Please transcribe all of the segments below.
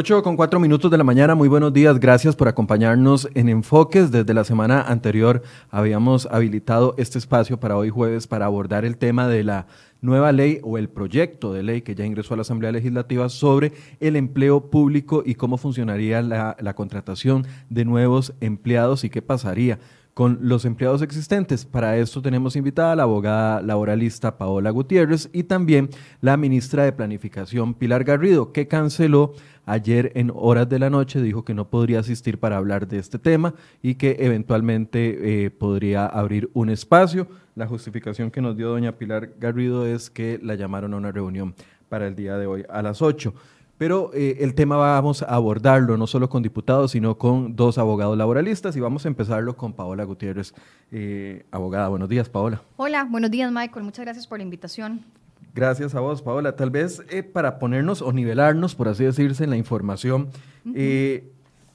8 con 4 minutos de la mañana, muy buenos días, gracias por acompañarnos en Enfoques. Desde la semana anterior habíamos habilitado este espacio para hoy jueves para abordar el tema de la nueva ley o el proyecto de ley que ya ingresó a la Asamblea Legislativa sobre el empleo público y cómo funcionaría la, la contratación de nuevos empleados y qué pasaría con los empleados existentes. Para esto tenemos invitada a la abogada laboralista Paola Gutiérrez y también la ministra de Planificación Pilar Garrido, que canceló ayer en horas de la noche, dijo que no podría asistir para hablar de este tema y que eventualmente eh, podría abrir un espacio. La justificación que nos dio doña Pilar Garrido es que la llamaron a una reunión para el día de hoy a las 8. Pero eh, el tema vamos a abordarlo no solo con diputados, sino con dos abogados laboralistas y vamos a empezarlo con Paola Gutiérrez, eh, abogada. Buenos días, Paola. Hola, buenos días, Michael. Muchas gracias por la invitación. Gracias a vos, Paola. Tal vez eh, para ponernos o nivelarnos, por así decirse, en la información,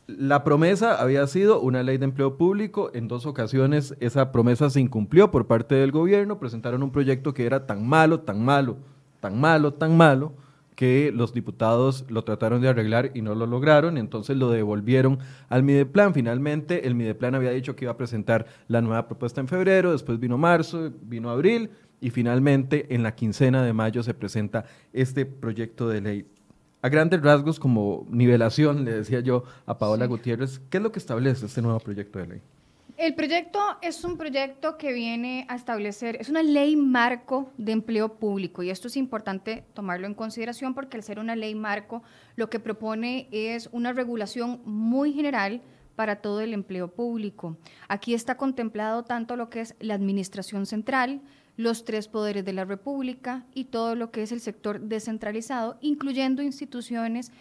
la promesa había sido una ley de empleo público. En dos ocasiones esa promesa se incumplió por parte del gobierno. Presentaron un proyecto que era tan malo, tan malo, tan malo, tan malo que los diputados lo trataron de arreglar y no lo lograron, entonces lo devolvieron al Mideplan. Finalmente, el Mideplan había dicho que iba a presentar la nueva propuesta en febrero, después vino marzo, vino abril y finalmente en la quincena de mayo se presenta este proyecto de ley. A grandes rasgos, como nivelación, le decía yo a Paola Gutiérrez, ¿qué es lo que establece este nuevo proyecto de ley? El proyecto es un proyecto que viene a establecer, es una ley marco de empleo público y esto es importante tomarlo en consideración porque al ser una ley marco lo que propone es una regulación muy general para todo el empleo público. Aquí está contemplado tanto lo que es la administración central, los tres poderes de la República y todo lo que es el sector descentralizado, incluyendo instituciones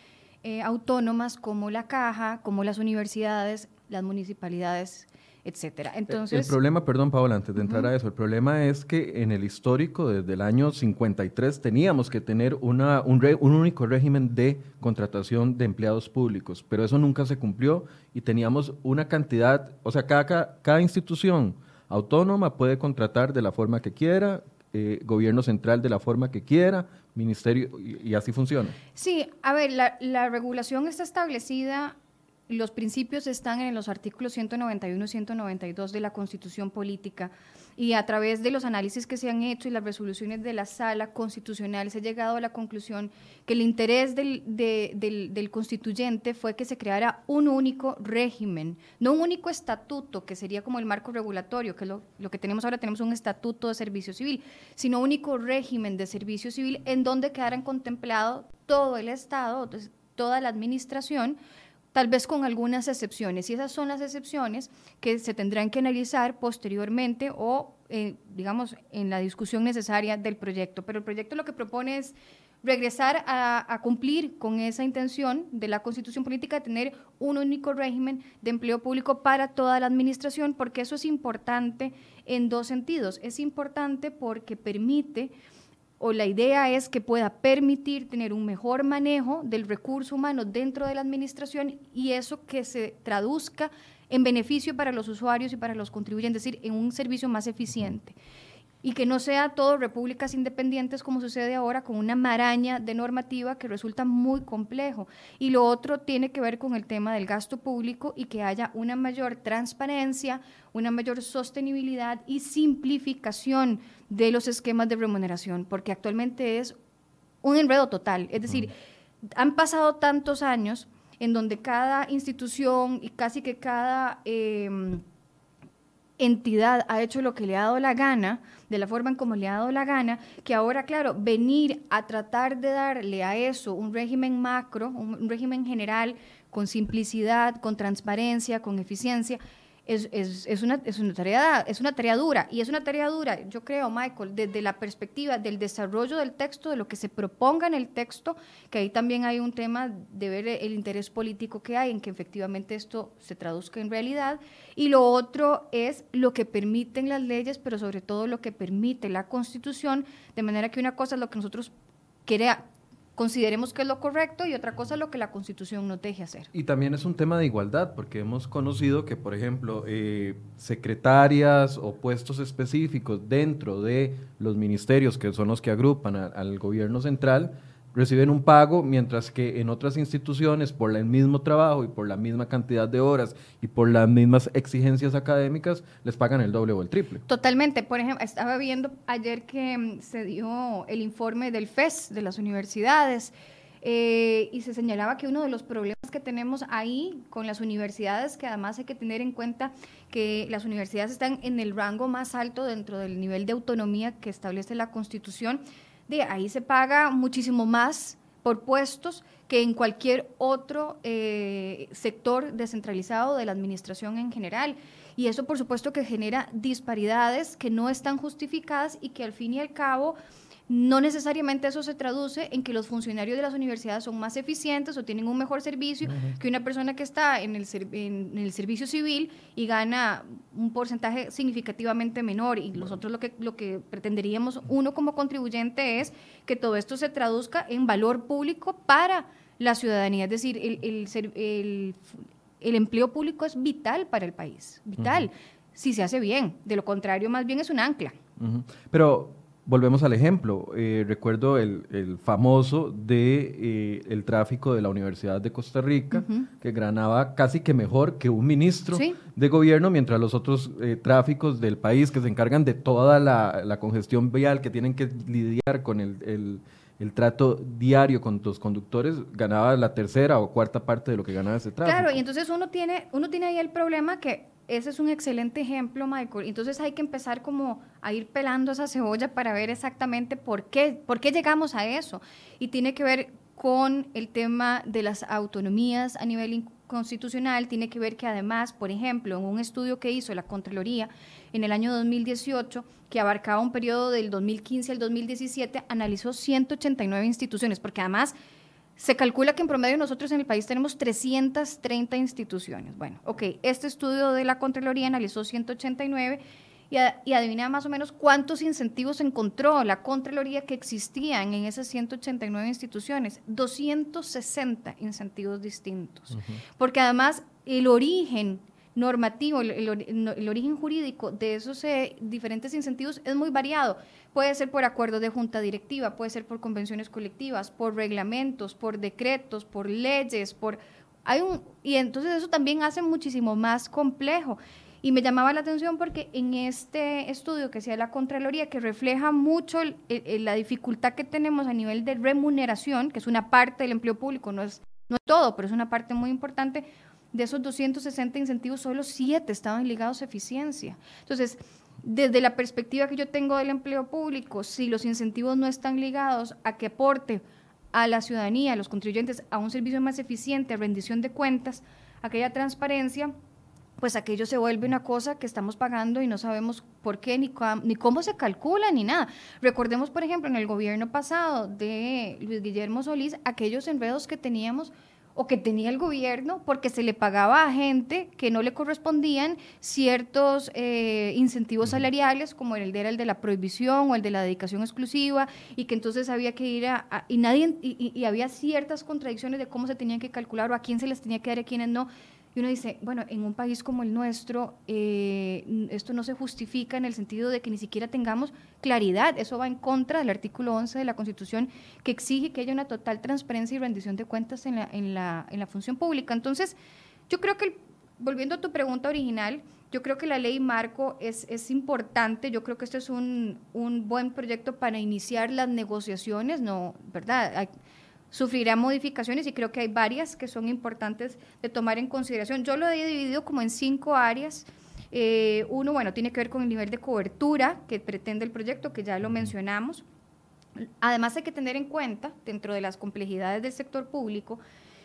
eh, autónomas como la Caja, como las universidades, las municipalidades etcétera. Entonces, el problema, perdón Paola, antes de entrar a eso, el problema es que en el histórico, desde el año 53, teníamos que tener una, un, un, único régimen de contratación de empleados públicos, pero eso nunca se cumplió y teníamos una cantidad, o sea, cada, cada institución autónoma puede contratar de la forma que quiera, eh, gobierno central de la forma que quiera, ministerio, y, así funciona. Sí, a ver, la, la regulación está establecida los principios están en los artículos 191 y 192 de la Constitución Política y a través de los análisis que se han hecho y las resoluciones de la Sala Constitucional se ha llegado a la conclusión que el interés del, constituyente fue que se creara un único régimen, no un único estatuto, que sería como el marco regulatorio, que es lo, lo que tenemos ahora, tenemos un estatuto de servicio civil, sino único régimen de servicio civil en donde quedaran contemplado todo el Estado, toda la administración, tal vez con algunas excepciones. Y esas son las excepciones que se tendrán que analizar posteriormente o, eh, digamos, en la discusión necesaria del proyecto. Pero el proyecto lo que propone es regresar a, cumplir con esa intención de la constitución política de tener un único régimen de empleo público para toda la administración, porque eso es importante en dos sentidos. Es importante porque permite o la idea es que pueda permitir tener un mejor manejo del recurso humano dentro de la administración y eso que se traduzca en beneficio para los usuarios y para los contribuyentes, es decir, en un servicio más eficiente y que no sea todo repúblicas independientes como sucede ahora con una maraña de normativa que resulta muy complejo. Y lo otro tiene que ver con el tema del gasto público y que haya una mayor transparencia, una mayor sostenibilidad y simplificación de los esquemas de remuneración, porque actualmente es un enredo total. Es decir, han pasado tantos años en donde cada institución y casi que cada... Em, entidad ha hecho lo que le ha dado la gana, de la forma en como le ha dado la gana, que ahora, claro, venir a tratar de darle a eso un régimen macro, un régimen general, con simplicidad, con transparencia, con eficiencia, es, es, es, una, es, una tarea, es una tarea dura. Y es una tarea dura, yo creo, Michael, desde la perspectiva del desarrollo del texto, de lo que se proponga en el texto, que ahí también hay un tema de ver el interés político que hay en que efectivamente esto se traduzca en realidad. Y lo otro es lo que permiten las leyes, pero sobre todo lo que permite la Constitución, de manera que una cosa es lo que nosotros queremos consideremos que es lo correcto y otra cosa lo que la Constitución nos deje hacer. Y también es un tema de igualdad, porque hemos conocido que, por ejemplo, eh, secretarias o puestos específicos dentro de los ministerios, que son los que agrupan al gobierno central, reciben un pago, mientras que en otras instituciones, por el mismo trabajo y por la misma cantidad de horas y por las mismas exigencias académicas, les pagan el doble o el triple. Totalmente. Por ejemplo, estaba viendo ayer que mm, se dio el informe del FES de las universidades. Eh, y se señalaba que uno de los problemas que tenemos ahí con las universidades, que además hay que tener en cuenta que las universidades están en el rango más alto dentro del nivel de autonomía que establece la Constitución, de ahí se paga muchísimo más por puestos que en cualquier otro eh, sector descentralizado de la administración en general. Y eso, por supuesto, que genera disparidades que no están justificadas y que al fin y al cabo no necesariamente eso se traduce en que los funcionarios de las universidades son más eficientes o tienen un mejor servicio que una persona que está en el, en el servicio civil y gana un porcentaje significativamente menor. Y nosotros lo que, lo que pretenderíamos, uno como contribuyente, es que todo esto se traduzca en valor público para la ciudadanía. Es decir, el, el, el, empleo público es vital para el país, vital, si se hace bien. De lo contrario, más bien es un ancla. Pero Volvemos al ejemplo. Eh, recuerdo el, famoso de eh, el tráfico de la Universidad de Costa Rica, que ganaba casi que mejor que un ministro de gobierno, mientras los otros eh, tráficos del país que se encargan de toda la, congestión vial, que tienen que lidiar con el, el, trato diario con los conductores, ganaba la tercera o cuarta parte de lo que ganaba ese tráfico. Claro, y entonces uno tiene, uno tiene ahí el problema que ese es un excelente ejemplo, Michael. Entonces hay que empezar como a ir pelando esa cebolla para ver exactamente por qué, por qué llegamos a eso. Y tiene que ver con el tema de las autonomías a nivel constitucional, tiene que ver que además, por ejemplo, en un estudio que hizo la Contraloría en el año 2018, que abarcaba un periodo del 2015 al 2017, analizó 189 instituciones, porque además se calcula que en promedio nosotros en el país tenemos 330 instituciones. Bueno, ok, este estudio de la Contraloría analizó 189 y, y, adivina más o menos cuántos incentivos encontró la Contraloría que existían en esas 189 instituciones. 260 incentivos distintos. Porque además el origen normativo, el, origen jurídico de esos eh, diferentes incentivos es muy variado. Puede ser por acuerdo de junta directiva, puede ser por convenciones colectivas, por reglamentos, por decretos, por leyes, por hay un y entonces eso también hace muchísimo más complejo. Y me llamaba la atención porque en este estudio que hacía la Contraloría, que refleja mucho la dificultad que tenemos a nivel de remuneración, que es una parte del empleo público, no es, no es todo, pero es una parte muy importante, de esos 260 incentivos, solo 7 estaban ligados a eficiencia. Entonces, desde la perspectiva que yo tengo del empleo público, si los incentivos no están ligados a que aporte a la ciudadanía, a los contribuyentes, a un servicio más eficiente, a rendición de cuentas, aquella transparencia, pues aquello se vuelve una cosa que estamos pagando y no sabemos por qué, ni, ni cómo se calcula, ni nada. Recordemos, por ejemplo, en el gobierno pasado de Luis Guillermo Solís, aquellos enredos que teníamos o que tenía el gobierno porque se le pagaba a gente que no le correspondían ciertos eh, incentivos salariales, como el de, era el de la prohibición o el de la dedicación exclusiva, y que entonces había que ir a... y, nadie, y, y, había ciertas contradicciones de cómo se tenían que calcular o a quién se les tenía que dar y a quiénes no. Y uno dice, bueno, en un país como el nuestro, eh, esto no se justifica en el sentido de que ni siquiera tengamos claridad. Eso va en contra del artículo 11 de la Constitución que exige que haya una total transparencia y rendición de cuentas en la, en la, en la función pública. Entonces, yo creo que, volviendo a tu pregunta original, yo creo que la ley marco es, es importante, yo creo que este es un, un buen proyecto para iniciar las negociaciones, ¿no? ¿Verdad? Sufrirá modificaciones y creo que hay varias que son importantes de tomar en consideración. Yo lo he dividido como en cinco áreas. Eh, uno, bueno, tiene que ver con el nivel de cobertura que pretende el proyecto, que ya lo mencionamos. Además, hay que tener en cuenta, dentro de las complejidades del sector público,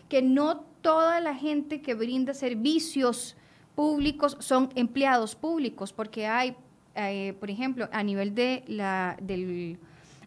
que no toda la gente que brinda servicios públicos son empleados públicos, porque hay, eh, por ejemplo, a nivel de la, del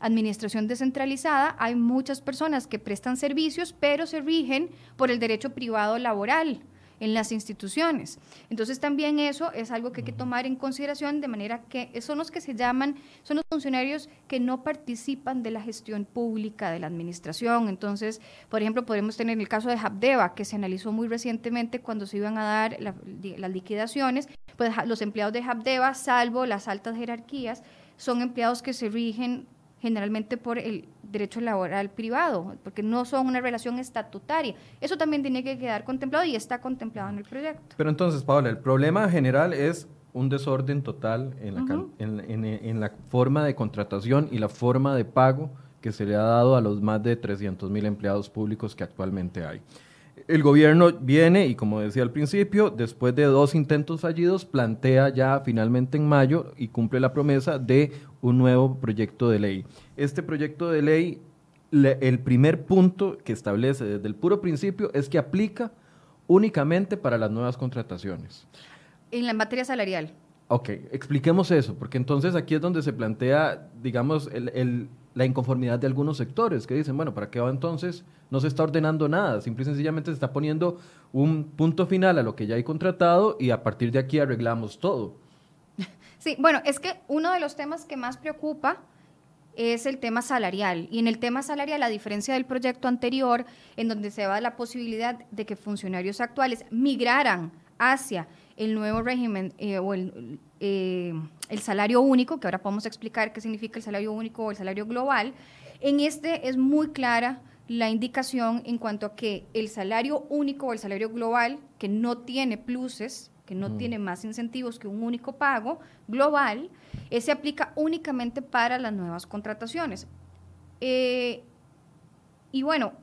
administración descentralizada, hay muchas personas que prestan servicios, pero se rigen por el derecho privado laboral en las instituciones. Entonces también eso es algo que hay que tomar en consideración de manera que son los que se llaman, son los funcionarios que no participan de la gestión pública de la administración. Entonces, por ejemplo, podemos tener el caso de Habdeba, que se analizó muy recientemente cuando se iban a dar las liquidaciones, pues los empleados de Habdeba, salvo las altas jerarquías, son empleados que se rigen generalmente por el derecho laboral privado, porque no son una relación estatutaria. Eso también tiene que quedar contemplado y está contemplado en el proyecto. Pero entonces, Paola, el problema general es un desorden total en la, en, la forma de contratación y la forma de pago que se le ha dado a los más de 300 mil empleados públicos que actualmente hay. El gobierno viene y como decía al principio, después de dos intentos fallidos, plantea ya finalmente en mayo y cumple la promesa de un nuevo proyecto de ley. Este proyecto de ley, el primer punto que establece desde el puro principio es que aplica únicamente para las nuevas contrataciones. En la materia salarial. Ok, expliquemos eso, porque entonces aquí es donde se plantea, digamos, el, la inconformidad de algunos sectores que dicen, bueno, ¿para qué va entonces? No se está ordenando nada, simple y sencillamente se está poniendo un punto final a lo que ya hay contratado y a partir de aquí arreglamos todo. Sí, bueno, es que uno de los temas que más preocupa es el tema salarial. Y en el tema salarial, a diferencia del proyecto anterior, en donde se va la posibilidad de que funcionarios actuales migraran hacia el nuevo régimen eh, o el, eh, el salario único, que ahora podemos explicar qué significa el salario único o el salario global, en este es muy clara la indicación en cuanto a que el salario único o el salario global, que no tiene pluses, que no tiene más incentivos que un único pago global, ese aplica únicamente para las nuevas contrataciones. Eh, y bueno,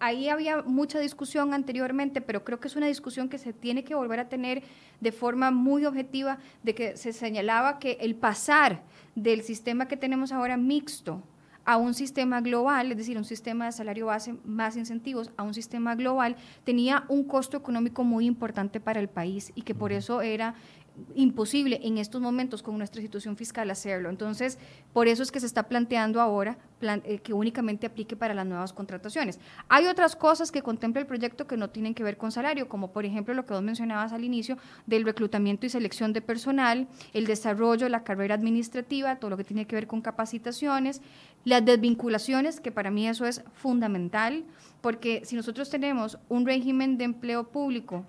ahí había mucha discusión anteriormente, pero creo que es una discusión que se tiene que volver a tener de forma muy objetiva, de que se señalaba que el pasar del sistema que tenemos ahora mixto a un sistema global, es decir, un sistema de salario base más incentivos, a un sistema global, tenía un costo económico muy importante para el país y que por eso era imposible en estos momentos con nuestra situación fiscal hacerlo. Entonces, por eso es que se está planteando ahora eh, que únicamente aplique para las nuevas contrataciones. Hay otras cosas que contempla el proyecto que no tienen que ver con salario, como por ejemplo lo que vos mencionabas al inicio del reclutamiento y selección de personal, el desarrollo de la carrera administrativa, todo lo que tiene que ver con capacitaciones, las desvinculaciones, que para mí eso es fundamental, porque si nosotros tenemos un régimen de empleo público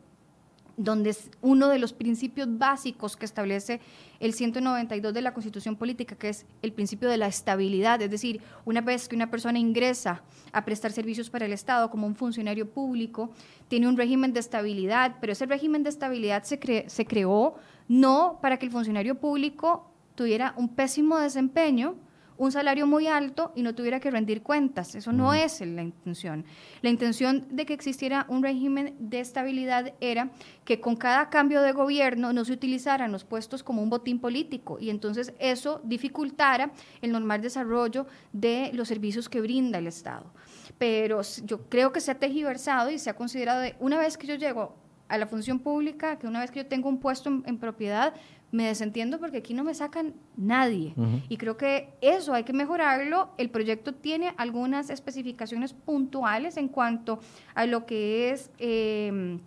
donde es uno de los principios básicos que establece el 192 de la Constitución Política, que es el principio de la estabilidad, es decir, una vez que una persona ingresa a prestar servicios para el Estado como un funcionario público, tiene un régimen de estabilidad, pero ese régimen de estabilidad se, se creó no para que el funcionario público tuviera un pésimo desempeño, un salario muy alto y no tuviera que rendir cuentas. Eso no es la intención. La intención de que existiera un régimen de estabilidad era que con cada cambio de gobierno no se utilizaran los puestos como un botín político y entonces eso dificultara el normal desarrollo de los servicios que brinda el Estado. Pero yo creo que se ha tejiversado y se ha considerado de una vez que yo llego a la función pública, que una vez que yo tengo un puesto en propiedad, me desentiendo porque aquí no me sacan nadie. Y creo que eso hay que mejorarlo. El proyecto tiene algunas especificaciones puntuales en cuanto a lo que es em,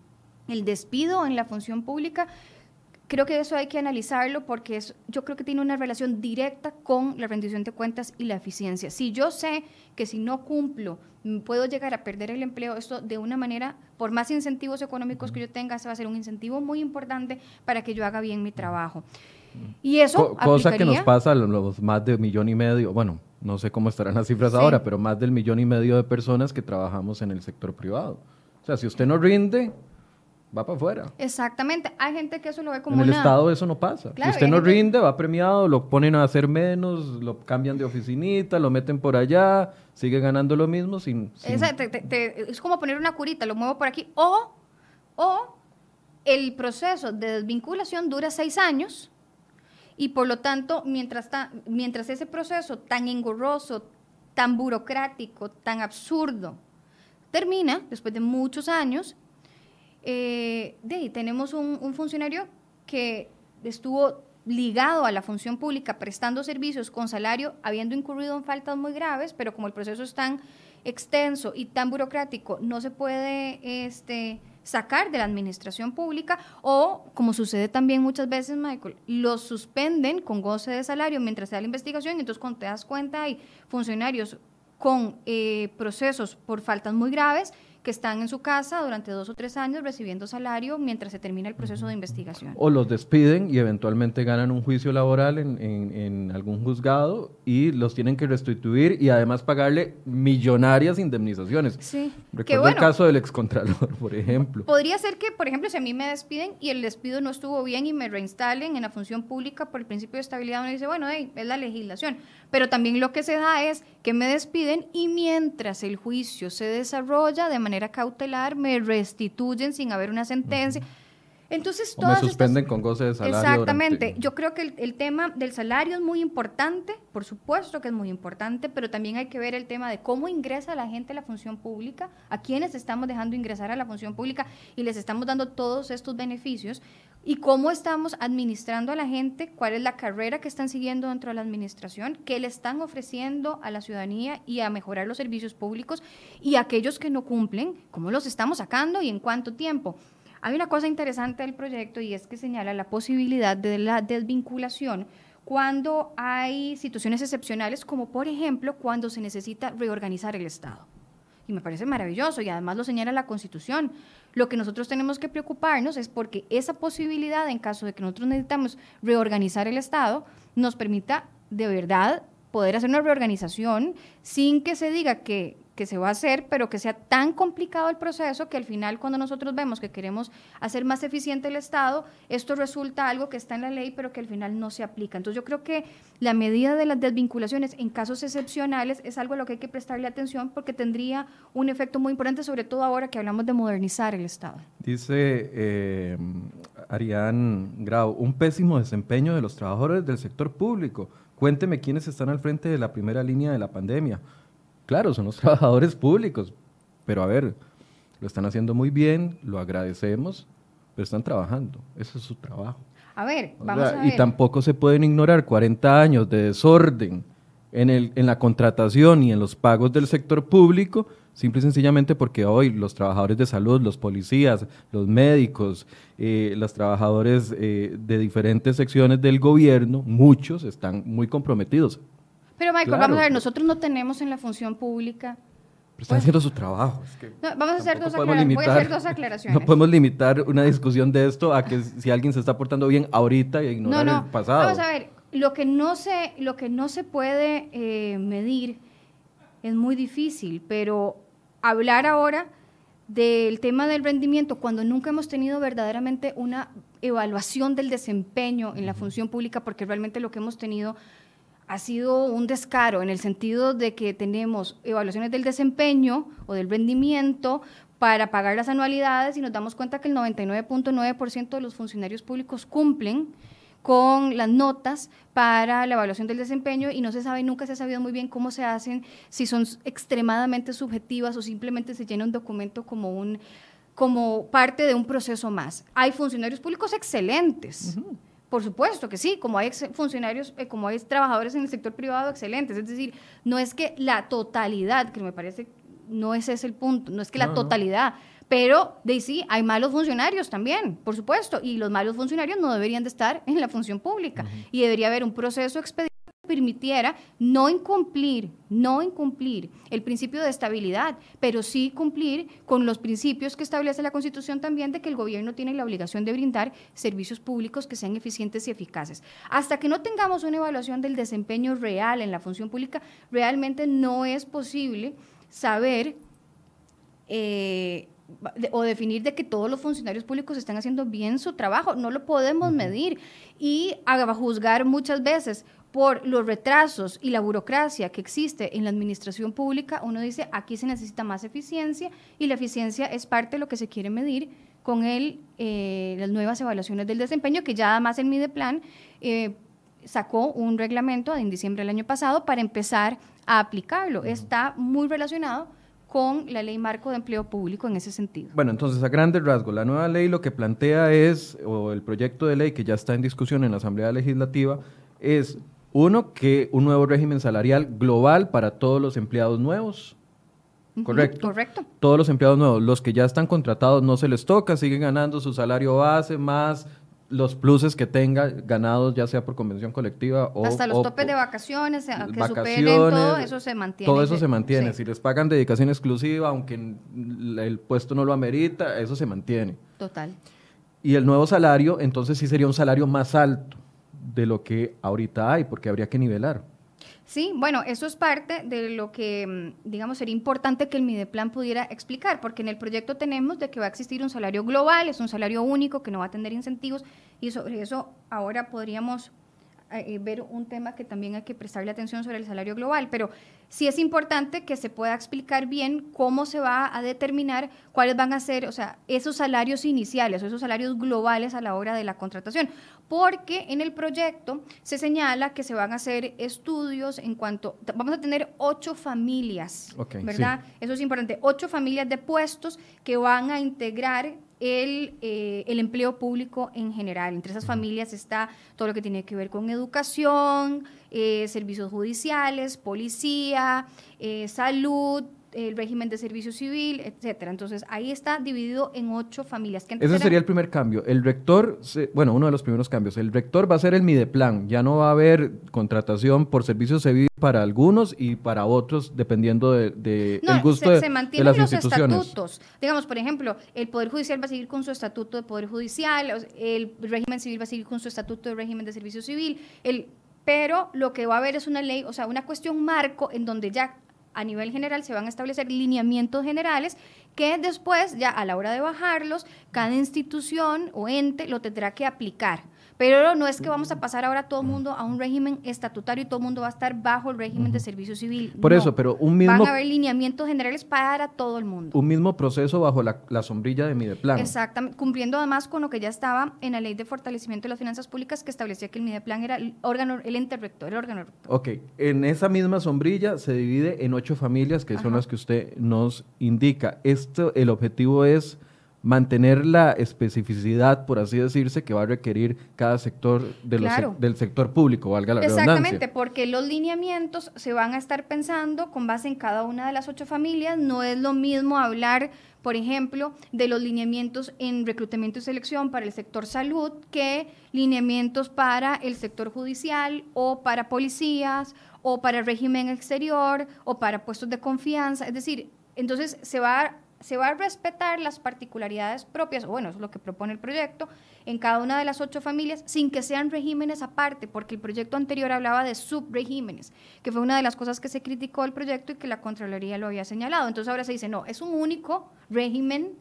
el despido en la función pública. Creo que eso hay que analizarlo porque es, yo creo que tiene una relación directa con la rendición de cuentas y la eficiencia. Si yo sé que si no cumplo puedo llegar a perder el empleo, esto de una manera, por más incentivos económicos que yo tenga, se va a ser un incentivo muy importante para que yo haga bien mi trabajo. Y eso... cosa que nos pasa a los más de un millón y medio, bueno, no sé cómo estarán las cifras ahora, pero más del millón y medio de personas que trabajamos en el sector privado. O sea, si usted no rinde, va para afuera. Exactamente. Hay gente que eso lo ve como En el Estado eso no pasa. si usted no rinde, va premiado, lo ponen a hacer menos, lo cambian de oficinita, lo meten por allá, sigue ganando lo mismo sin... es como poner una curita, lo muevo por aquí. O, o el proceso de desvinculación dura seis años y por lo tanto, mientras, mientras ese proceso tan engorroso, tan burocrático, tan absurdo, termina, después de muchos años, eh, de tenemos un, funcionario que estuvo ligado a la función pública, prestando servicios con salario, habiendo incurrido en faltas muy graves, pero como el proceso es tan extenso y tan burocrático, no se puede este, sacar de la administración pública o, como sucede también muchas veces, Michael, lo suspenden con goce de salario mientras se da la investigación. Y entonces cuando te das cuenta hay funcionarios con eh, procesos por faltas muy graves que están en su casa durante dos o tres años recibiendo salario mientras se termina el proceso de investigación. O los despiden y eventualmente ganan un juicio laboral en, en, algún juzgado y los tienen que restituir y además pagarle millonarias indemnizaciones. Sí. Recuerdo el caso del excontralor, por ejemplo. Podría ser que, por ejemplo, si a mí me despiden y el despido no estuvo bien y me reinstalen en la función pública por el principio de estabilidad, uno dice, bueno, es la legislación. Pero también lo que se da es que me despiden y mientras el juicio se desarrolla de manera cautelar, me restituyen sin haber una sentencia. Entonces, o me suspenden con goce de salario. Exactamente. Yo creo que el, tema del salario es muy importante, por supuesto que es muy importante, pero también hay que ver el tema de cómo ingresa la gente a la función pública, a quienes estamos dejando ingresar a la función pública y les estamos dando todos estos beneficios y cómo estamos administrando a la gente, cuál es la carrera que están siguiendo dentro de la administración, qué le están ofreciendo a la ciudadanía y a mejorar los servicios públicos y aquellos que no cumplen, cómo los estamos sacando y en cuánto tiempo. Hay una cosa interesante del proyecto y es que señala la posibilidad de la desvinculación cuando hay situaciones excepcionales, como por ejemplo cuando se necesita reorganizar el Estado. Y me parece maravilloso y además lo señala la Constitución. Lo que nosotros tenemos que preocuparnos es porque esa posibilidad, en caso de que nosotros necesitamos reorganizar el Estado, nos permita de verdad poder hacer una reorganización sin que se diga que que se va a hacer, pero que sea tan complicado el proceso que al final cuando nosotros vemos que queremos hacer más eficiente el Estado, esto resulta algo que está en la ley, pero que al final no se aplica. Entonces yo creo que la medida de las desvinculaciones en casos excepcionales es algo a lo que hay que prestarle atención porque tendría un efecto muy importante, sobre todo ahora que hablamos de modernizar el Estado. Dice eh, Arián Grau, un pésimo desempeño de los trabajadores del sector público. Cuénteme quiénes están al frente de la primera línea de la pandemia. Claro, son los trabajadores públicos, pero a ver, lo están haciendo muy bien, lo agradecemos, pero están trabajando, ese es su trabajo. A ver, vamos a ver. Y tampoco se pueden ignorar 40 años de desorden en, el, en la contratación y en los pagos del sector público, simple y sencillamente porque hoy los trabajadores de salud, los policías, los médicos, eh, los trabajadores eh, de diferentes secciones del gobierno, muchos están muy comprometidos pero Michael, vamos a ver, nosotros no tenemos en la función pública... Pero están haciendo su trabajo. vamos a hacer, dos Voy a hacer dos aclaraciones. No podemos limitar una discusión de esto a que si alguien se está portando bien ahorita y ignorar no, no. el pasado. Vamos a ver, lo que no se, lo que no se puede eh, medir es muy difícil, pero hablar ahora del tema del rendimiento cuando nunca hemos tenido verdaderamente una evaluación del desempeño en la función pública, porque realmente lo que hemos tenido ha sido un descaro en el sentido de que tenemos evaluaciones del desempeño o del rendimiento para pagar las anualidades y nos damos cuenta que el 99.9% de los funcionarios públicos cumplen con las notas para la evaluación del desempeño y no se sabe, nunca se ha sabido muy bien cómo se hacen, si son extremadamente subjetivas o simplemente se llena un documento como un como parte de un proceso más. Hay funcionarios públicos excelentes. Por supuesto que sí, como hay funcionarios, eh, como hay trabajadores en el sector privado excelentes. Es decir, no es que la totalidad, que me parece, no ese es el punto, no es que la totalidad, pero de sí, hay malos funcionarios también, por supuesto, y los malos funcionarios no deberían de estar en la función pública. Y debería haber un proceso expedito permitiera no incumplir, no incumplir el principio de estabilidad, pero sí cumplir con los principios que establece la Constitución también de que el gobierno tiene la obligación de brindar servicios públicos que sean eficientes y eficaces. Hasta que no tengamos una evaluación del desempeño real en la función pública, realmente no es posible saber eh, o definir de que todos los funcionarios públicos están haciendo bien su trabajo. No lo podemos medir y a juzgar muchas veces por los retrasos y la burocracia que existe en la administración pública, uno dice, aquí se necesita más eficiencia y la eficiencia es parte de lo que se quiere medir con el, eh, las nuevas evaluaciones del desempeño, que ya además el Mideplan eh, sacó un reglamento en diciembre del año pasado para empezar a aplicarlo. Está muy relacionado con la ley marco de empleo público en ese sentido. Bueno, entonces a grandes rasgos, la nueva ley lo que plantea es, o el proyecto de ley que ya está en discusión en la Asamblea Legislativa, es uno, que un nuevo régimen salarial global para todos los empleados nuevos. Correcto. Correcto. Todos los empleados nuevos, los que ya están contratados no se les toca, siguen ganando su salario base más los pluses que tenga ganados, ya sea por convención colectiva o... Hasta los topes de vacaciones, que superen todo eso se mantiene. Todo eso se mantiene. Si les pagan dedicación exclusiva, aunque el puesto no lo amerita, eso se mantiene. Total. Y el nuevo salario, entonces sí sería un salario más alto de lo que ahorita hay, porque habría que nivelar. Sí, bueno, eso es parte de lo que, mm, digamos, sería importante que el Mideplan pudiera explicar, porque en el proyecto tenemos de que va a existir un salario global, es un salario único que no va a tener incentivos, y sobre eso ahora podríamos eh, ver un tema que también hay que prestarle atención sobre el salario global, pero sí es importante que se pueda explicar bien cómo se va a determinar cuáles van a ser, o sea, esos salarios iniciales o esos salarios globales a la hora de la contratación, porque en el proyecto se señala que se van a hacer estudios en cuanto, vamos a tener ocho familias, ¿verdad? Eso es importante, ocho familias de puestos que van a integrar el, eh, el, empleo público en general. Entre esas familias está todo lo que tiene que ver con educación, eh, servicios judiciales, policía, eh, salud, el régimen de servicio civil, etcétera. Entonces, ahí está dividido en ocho familias. Ese sería el primer cambio. El rector, bueno, uno de los primeros cambios. El rector va a ser el Mideplan. Ya no va a haber contratación por servicio civil para algunos y para otros, dependiendo de, de el gusto de, se mantienen los estatutos. Digamos, por ejemplo, el Poder Judicial va a seguir con su estatuto de Poder Judicial, el régimen civil va a seguir con su estatuto de régimen de servicio civil, el pero lo que va a haber es una ley, o sea, una cuestión marco en donde ya a nivel general se van a establecer lineamientos generales que después, ya a la hora de bajarlos, cada institución o ente lo tendrá que aplicar. Pero no es que vamos a pasar ahora todo el mundo a un régimen estatutario y todo el mundo va a estar bajo el régimen de servicio civil. Por eso, pero un mismo... Van a haber lineamientos generales para todo el mundo. Un mismo proceso bajo la, sombrilla de Mideplan. Exactamente, cumpliendo además con lo que ya estaba en la Ley de Fortalecimiento de las Finanzas Públicas que establecía que el Mideplan era el órgano, el ente rector, el órgano rector. Ok, en esa misma sombrilla se divide en ocho familias, que son las que usted nos indica. Esto, el objetivo es mantener la especificidad, por así decirse, que va a requerir cada sector del sector público, valga la Exactamente, porque los lineamientos se van a estar pensando con base en cada una de las ocho familias. No es lo mismo hablar, por ejemplo, de los lineamientos en reclutamiento y selección para el sector salud que lineamientos para el sector judicial o para policías o para el régimen exterior o para puestos de confianza. Es decir, entonces se va a se va a respetar las particularidades propias, o bueno, es lo que propone el proyecto, en cada una de las ocho familias, sin que sean regímenes aparte, porque el proyecto anterior hablaba de subregímenes, que fue una de las cosas que se criticó del proyecto y que la Contraloría lo había señalado. Entonces ahora se dice, no, es un único régimen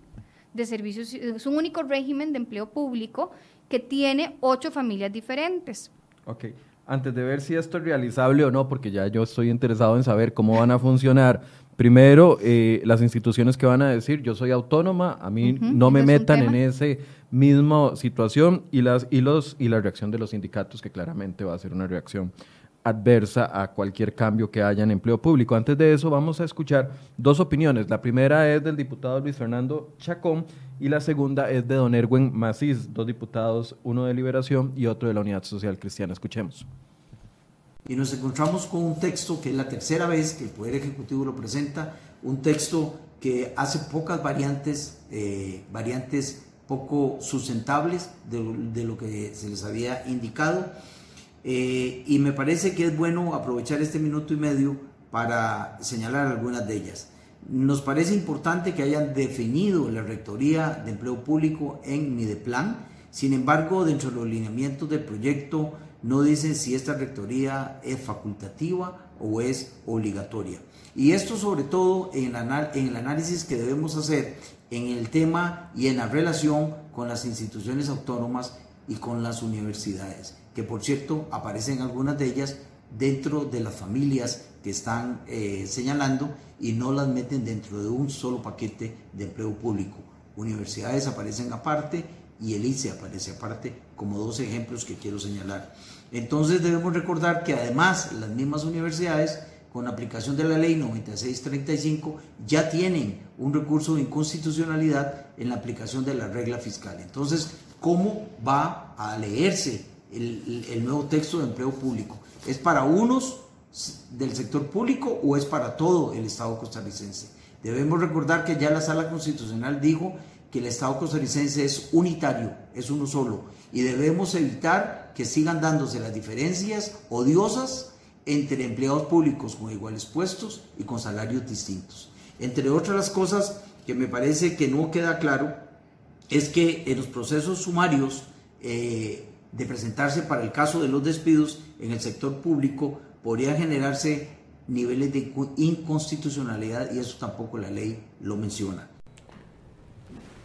de servicios, es un único régimen de empleo público que tiene ocho familias diferentes. Ok. Antes de ver si esto es realizable o no, porque ya yo estoy interesado en saber cómo van a funcionar Primero, eh, las instituciones que van a decir, yo soy autónoma, a mí no me metan en esa misma situación y, las, y, los, y la reacción de los sindicatos, que claramente va a ser una reacción adversa a cualquier cambio que haya en empleo público. Antes de eso, vamos a escuchar dos opiniones. La primera es del diputado Luis Fernando Chacón y la segunda es de don Erwin Macís, dos diputados, uno de Liberación y otro de la Unidad Social Cristiana. Escuchemos y nos encontramos con un texto que es la tercera vez que el Poder Ejecutivo lo presenta, un texto que hace pocas variantes, eh, variantes poco sustentables de, lo que se les había indicado. Eh, y me parece que es bueno aprovechar este minuto y medio para señalar algunas de ellas. Nos parece importante que hayan definido la Rectoría de Empleo Público en Mideplan, sin embargo, dentro de los lineamientos del proyecto no dicen si esta rectoría es facultativa o es obligatoria. Y esto sobre todo en, el análisis que debemos hacer en el tema y en la relación con las instituciones autónomas y con las universidades, que por cierto aparecen algunas de ellas dentro de las familias que están eh, señalando y no las meten dentro de un solo paquete de empleo público. Universidades aparecen aparte y el ICE aparece aparte como dos ejemplos que quiero señalar. Entonces debemos recordar que además las mismas universidades, con aplicación de la ley 9635, ya tienen un recurso de inconstitucionalidad en la aplicación de la regla fiscal. Entonces, ¿cómo va a leerse el, el nuevo texto de empleo público? ¿Es para unos del sector público o es para todo el Estado costarricense? Debemos recordar que ya la Sala Constitucional dijo que el Estado costarricense es unitario, es uno solo, y debemos evitar que sigan dándose las diferencias odiosas entre empleados públicos con iguales puestos y con salarios distintos. Entre otras cosas que me parece que no queda claro es que en los procesos sumarios eh, de presentarse para el caso de los despidos en el sector público podría generarse niveles de inconstitucionalidad y eso tampoco la ley lo menciona.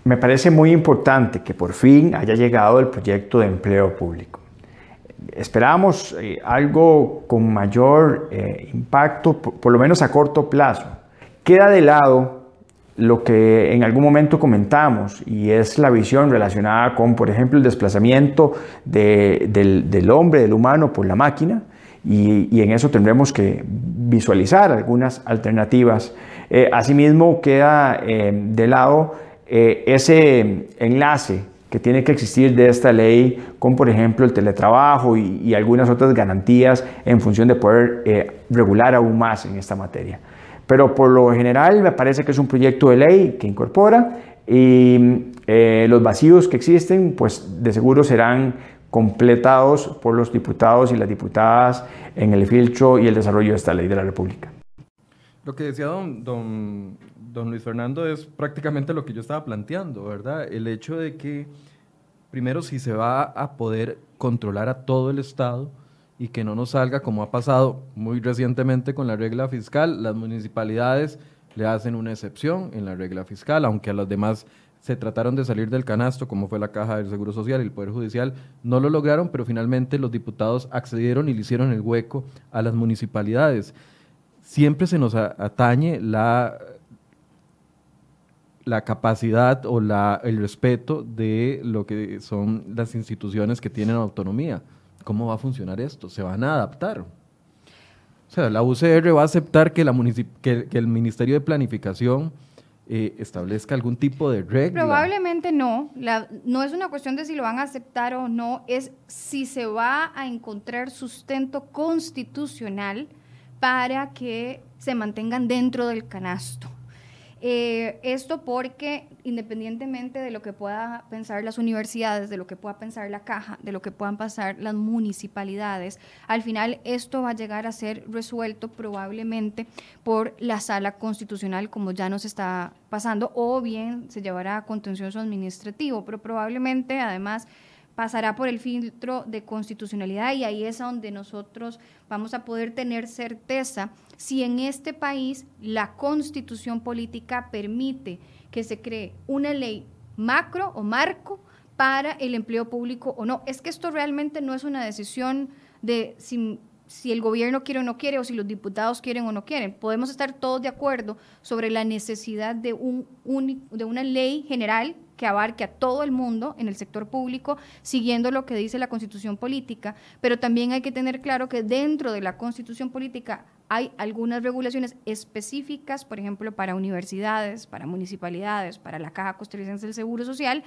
Me parece muy importante que por fin haya llegado el proyecto de empleo público. Esperábamos eh, algo con mayor eh, impacto, por, lo menos a corto plazo. Queda de lado lo que en algún momento comentamos y es la visión relacionada con, por ejemplo, el desplazamiento del, hombre, del humano por la máquina y, en eso tendremos que visualizar algunas alternativas. Eh, asimismo, queda de lado ese enlace que tiene que existir de esta ley con, por ejemplo, el teletrabajo y, algunas otras garantías en función de poder eh, regular aún más en esta materia. Pero por lo general me parece que es un proyecto de ley que incorpora y eh, los vacíos que existen, pues de seguro serán completados por los diputados y las diputadas en el filtro y el desarrollo de esta ley de la República. Lo que decía don, don, don Luis Fernando es prácticamente lo que yo estaba planteando, ¿verdad? El hecho de que, primero, si se va a poder controlar a todo el Estado y que no nos salga como ha pasado muy recientemente con la regla fiscal, las municipalidades le hacen una excepción en la regla fiscal, aunque a las demás se trataron de salir del canasto, como fue la Caja del Seguro Social y el Poder Judicial, no lo lograron, pero finalmente los diputados accedieron y le hicieron el hueco a las municipalidades. Siempre se nos atañe la la capacidad o la, el respeto de lo que son las instituciones que tienen autonomía. ¿Cómo va a funcionar esto? ¿Se van a adaptar? O sea, la UCR va a aceptar que, la que, el Ministerio de Planificación eh, establezca algún tipo de regla. Probablemente no. La, no es una cuestión de si lo van a aceptar o no, es si se va a encontrar sustento constitucional para que se mantengan dentro del canasto. Eh, esto porque independientemente de lo que pueda pensar las universidades, de lo que pueda pensar la caja, de lo que puedan pasar las municipalidades, al final esto va a llegar a ser resuelto probablemente por la sala constitucional como ya nos está pasando o bien se llevará a contencioso administrativo, pero probablemente además pasará por el filtro de constitucionalidad y ahí es donde nosotros vamos a poder tener certeza si en este país la constitución política permite que se cree una ley macro o marco para el empleo público o no. Es que esto realmente no es una decisión de si, si el gobierno quiere o no quiere o si los diputados quieren o no quieren. Podemos estar todos de acuerdo sobre la necesidad de, un, de una ley general que abarque a todo el mundo en el sector público, siguiendo lo que dice la constitución política, pero también hay que tener claro que dentro de la constitución política hay algunas regulaciones específicas, por ejemplo, para universidades, para municipalidades, para la Caja Costarricense del Seguro Social,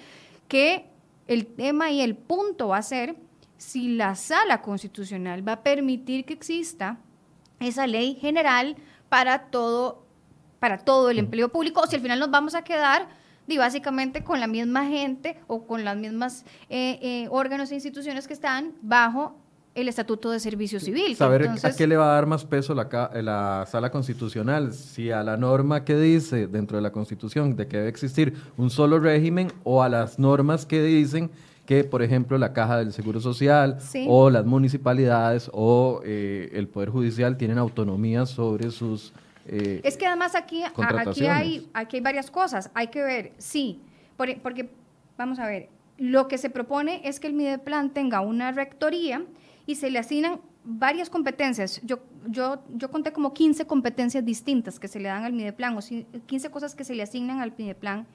que el tema y el punto va a ser si la sala constitucional va a permitir que exista esa ley general para todo, para todo el empleo público, o si al final nos vamos a quedar y básicamente con la misma gente o con las mismas eh, eh, órganos e instituciones que están bajo el Estatuto de Servicio Civil. Saber a qué le va a dar más peso la, la sala constitucional, si a la norma que dice dentro de la Constitución de que debe existir un solo régimen o a las normas que dicen que, por ejemplo, la Caja del Seguro Social o las municipalidades o eh, el Poder Judicial tienen autonomía sobre sus eh, es que además aquí, aquí, hay, aquí hay varias cosas. Hay que ver, sí, porque, vamos a ver, lo que se propone es que el Mideplan tenga una rectoría y se le asignan varias competencias. Yo, yo, yo conté como 15 competencias distintas que se le dan al Mideplan, o 15 cosas que se le asignan al Mideplan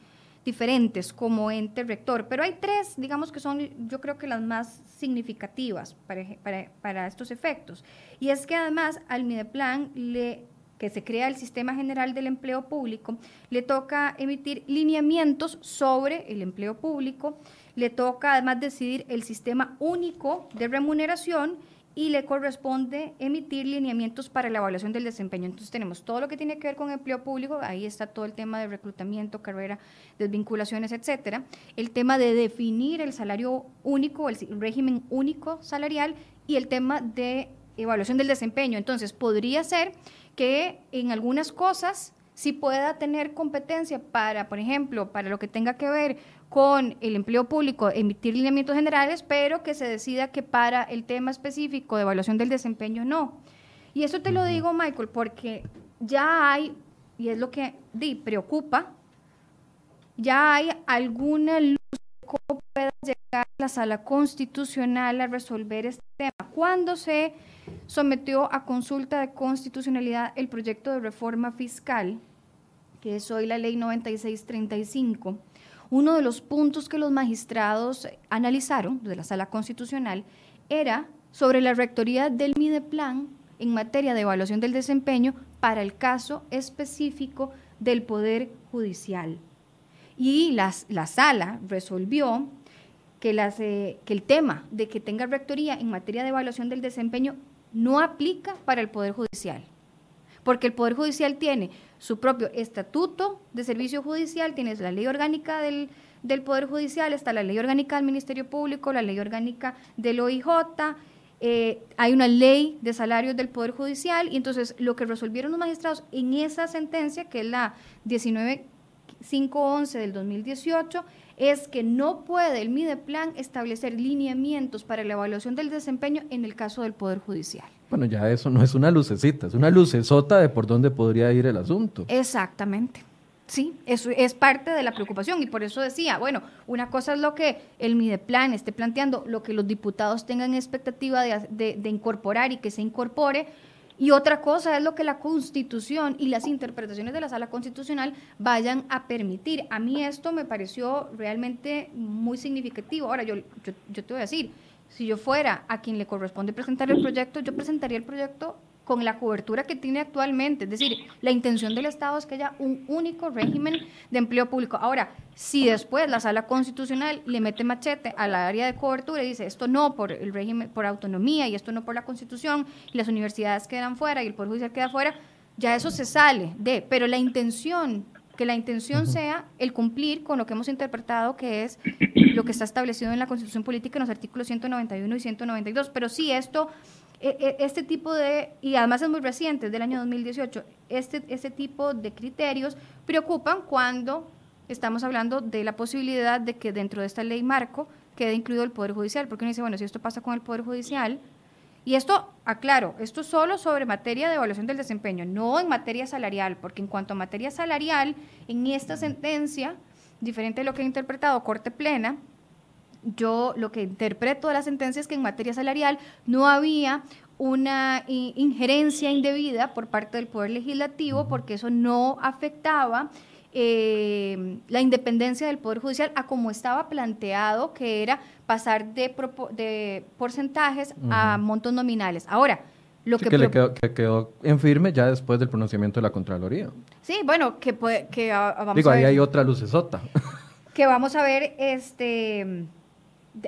diferentes como ente rector, pero hay tres, digamos que son yo creo que las más significativas para, para, estos efectos. Y es que además al Mideplan le que se crea el Sistema General del Empleo Público, le toca emitir lineamientos sobre el empleo público, le toca además decidir el sistema único de remuneración y le corresponde emitir lineamientos para la evaluación del desempeño. Entonces tenemos todo lo que tiene que ver con empleo público, ahí está todo el tema de reclutamiento, carrera, desvinculaciones, etcétera. El tema de definir el salario único, el régimen único salarial y el tema de evaluación del desempeño. Entonces podría ser que en algunas cosas sí pueda tener competencia para, por ejemplo, para lo que tenga que ver con el empleo público, emitir lineamientos generales, pero que se decida que para el tema específico de evaluación del desempeño no. Y eso te lo digo, Michael, porque ya hay, y es lo que di, preocupa, ya hay alguna luz de cómo pueda llegar la sala constitucional a resolver este tema. Cuando se sometió a consulta de constitucionalidad el proyecto de reforma fiscal, que es hoy la ley 9635, uno de los puntos que los magistrados analizaron de la Sala Constitucional era sobre la rectoría del Mideplan en materia de evaluación del desempeño para el caso específico del Poder Judicial. Y la sala resolvió que, eh, que el tema de que tenga rectoría en materia de evaluación del desempeño no aplica para el Poder Judicial, porque el Poder Judicial tiene su propio estatuto de servicio judicial, tienes la ley orgánica del, Poder Judicial, está la ley orgánica del Ministerio Público, la ley orgánica del OIJ, eh, hay una ley de salarios del Poder Judicial y entonces lo que resolvieron los magistrados en esa sentencia, que es la 19511 del 2018, es que no puede el MIDEPLAN establecer lineamientos para la evaluación del desempeño en el caso del Poder Judicial. Bueno, ya eso no es una lucecita, es una lucesota de por dónde podría ir el asunto. Exactamente. Sí, eso es parte de la preocupación y por eso decía, bueno, una cosa es lo que el Mideplan esté planteando, lo que los diputados tengan expectativa de, de, incorporar y que se incorpore, y otra cosa es lo que la Constitución y las interpretaciones de la Sala Constitucional vayan a permitir. A mí esto me pareció realmente muy significativo. Ahora, yo, yo, yo te voy a decir, si yo fuera a quien le corresponde presentar el proyecto, yo presentaría el proyecto con la cobertura que tiene actualmente. Es decir, la intención del Estado es que haya un único régimen de empleo público. Ahora, si después la sala constitucional le mete machete a la área de cobertura y dice esto no por el régimen, por autonomía y esto no por la Constitución, y las universidades quedan fuera y el Poder Judicial queda fuera, ya eso se sale de, pero la intención que la intención sea el cumplir con lo que hemos interpretado que es lo que está establecido en la Constitución Política en los artículos 191 y 192. Pero sí, esto, este tipo de, y además es muy reciente, del año 2018, este, este tipo de criterios preocupan cuando estamos hablando de la posibilidad de que dentro de esta ley marco quede incluido el Poder Judicial, porque uno dice, bueno, si esto pasa con el Poder Judicial, y esto, aclaro, esto solo sobre materia de evaluación del desempeño, no en materia salarial, porque en cuanto a materia salarial, en esta sentencia, diferente de lo que he interpretado Corte Plena, yo lo que interpreto de la sentencia es que en materia salarial no había una injerencia indebida por parte del Poder Legislativo porque eso no afectaba eh, la independencia del Poder Judicial a como estaba planteado, que era pasar de, de porcentajes a montos nominales. Ahora, lo que, le quedó, en firme ya después del pronunciamiento de la Contraloría. Sí, bueno, que, puede, que vamos Digo, ahí hay otra lucesota. Que vamos a ver, este,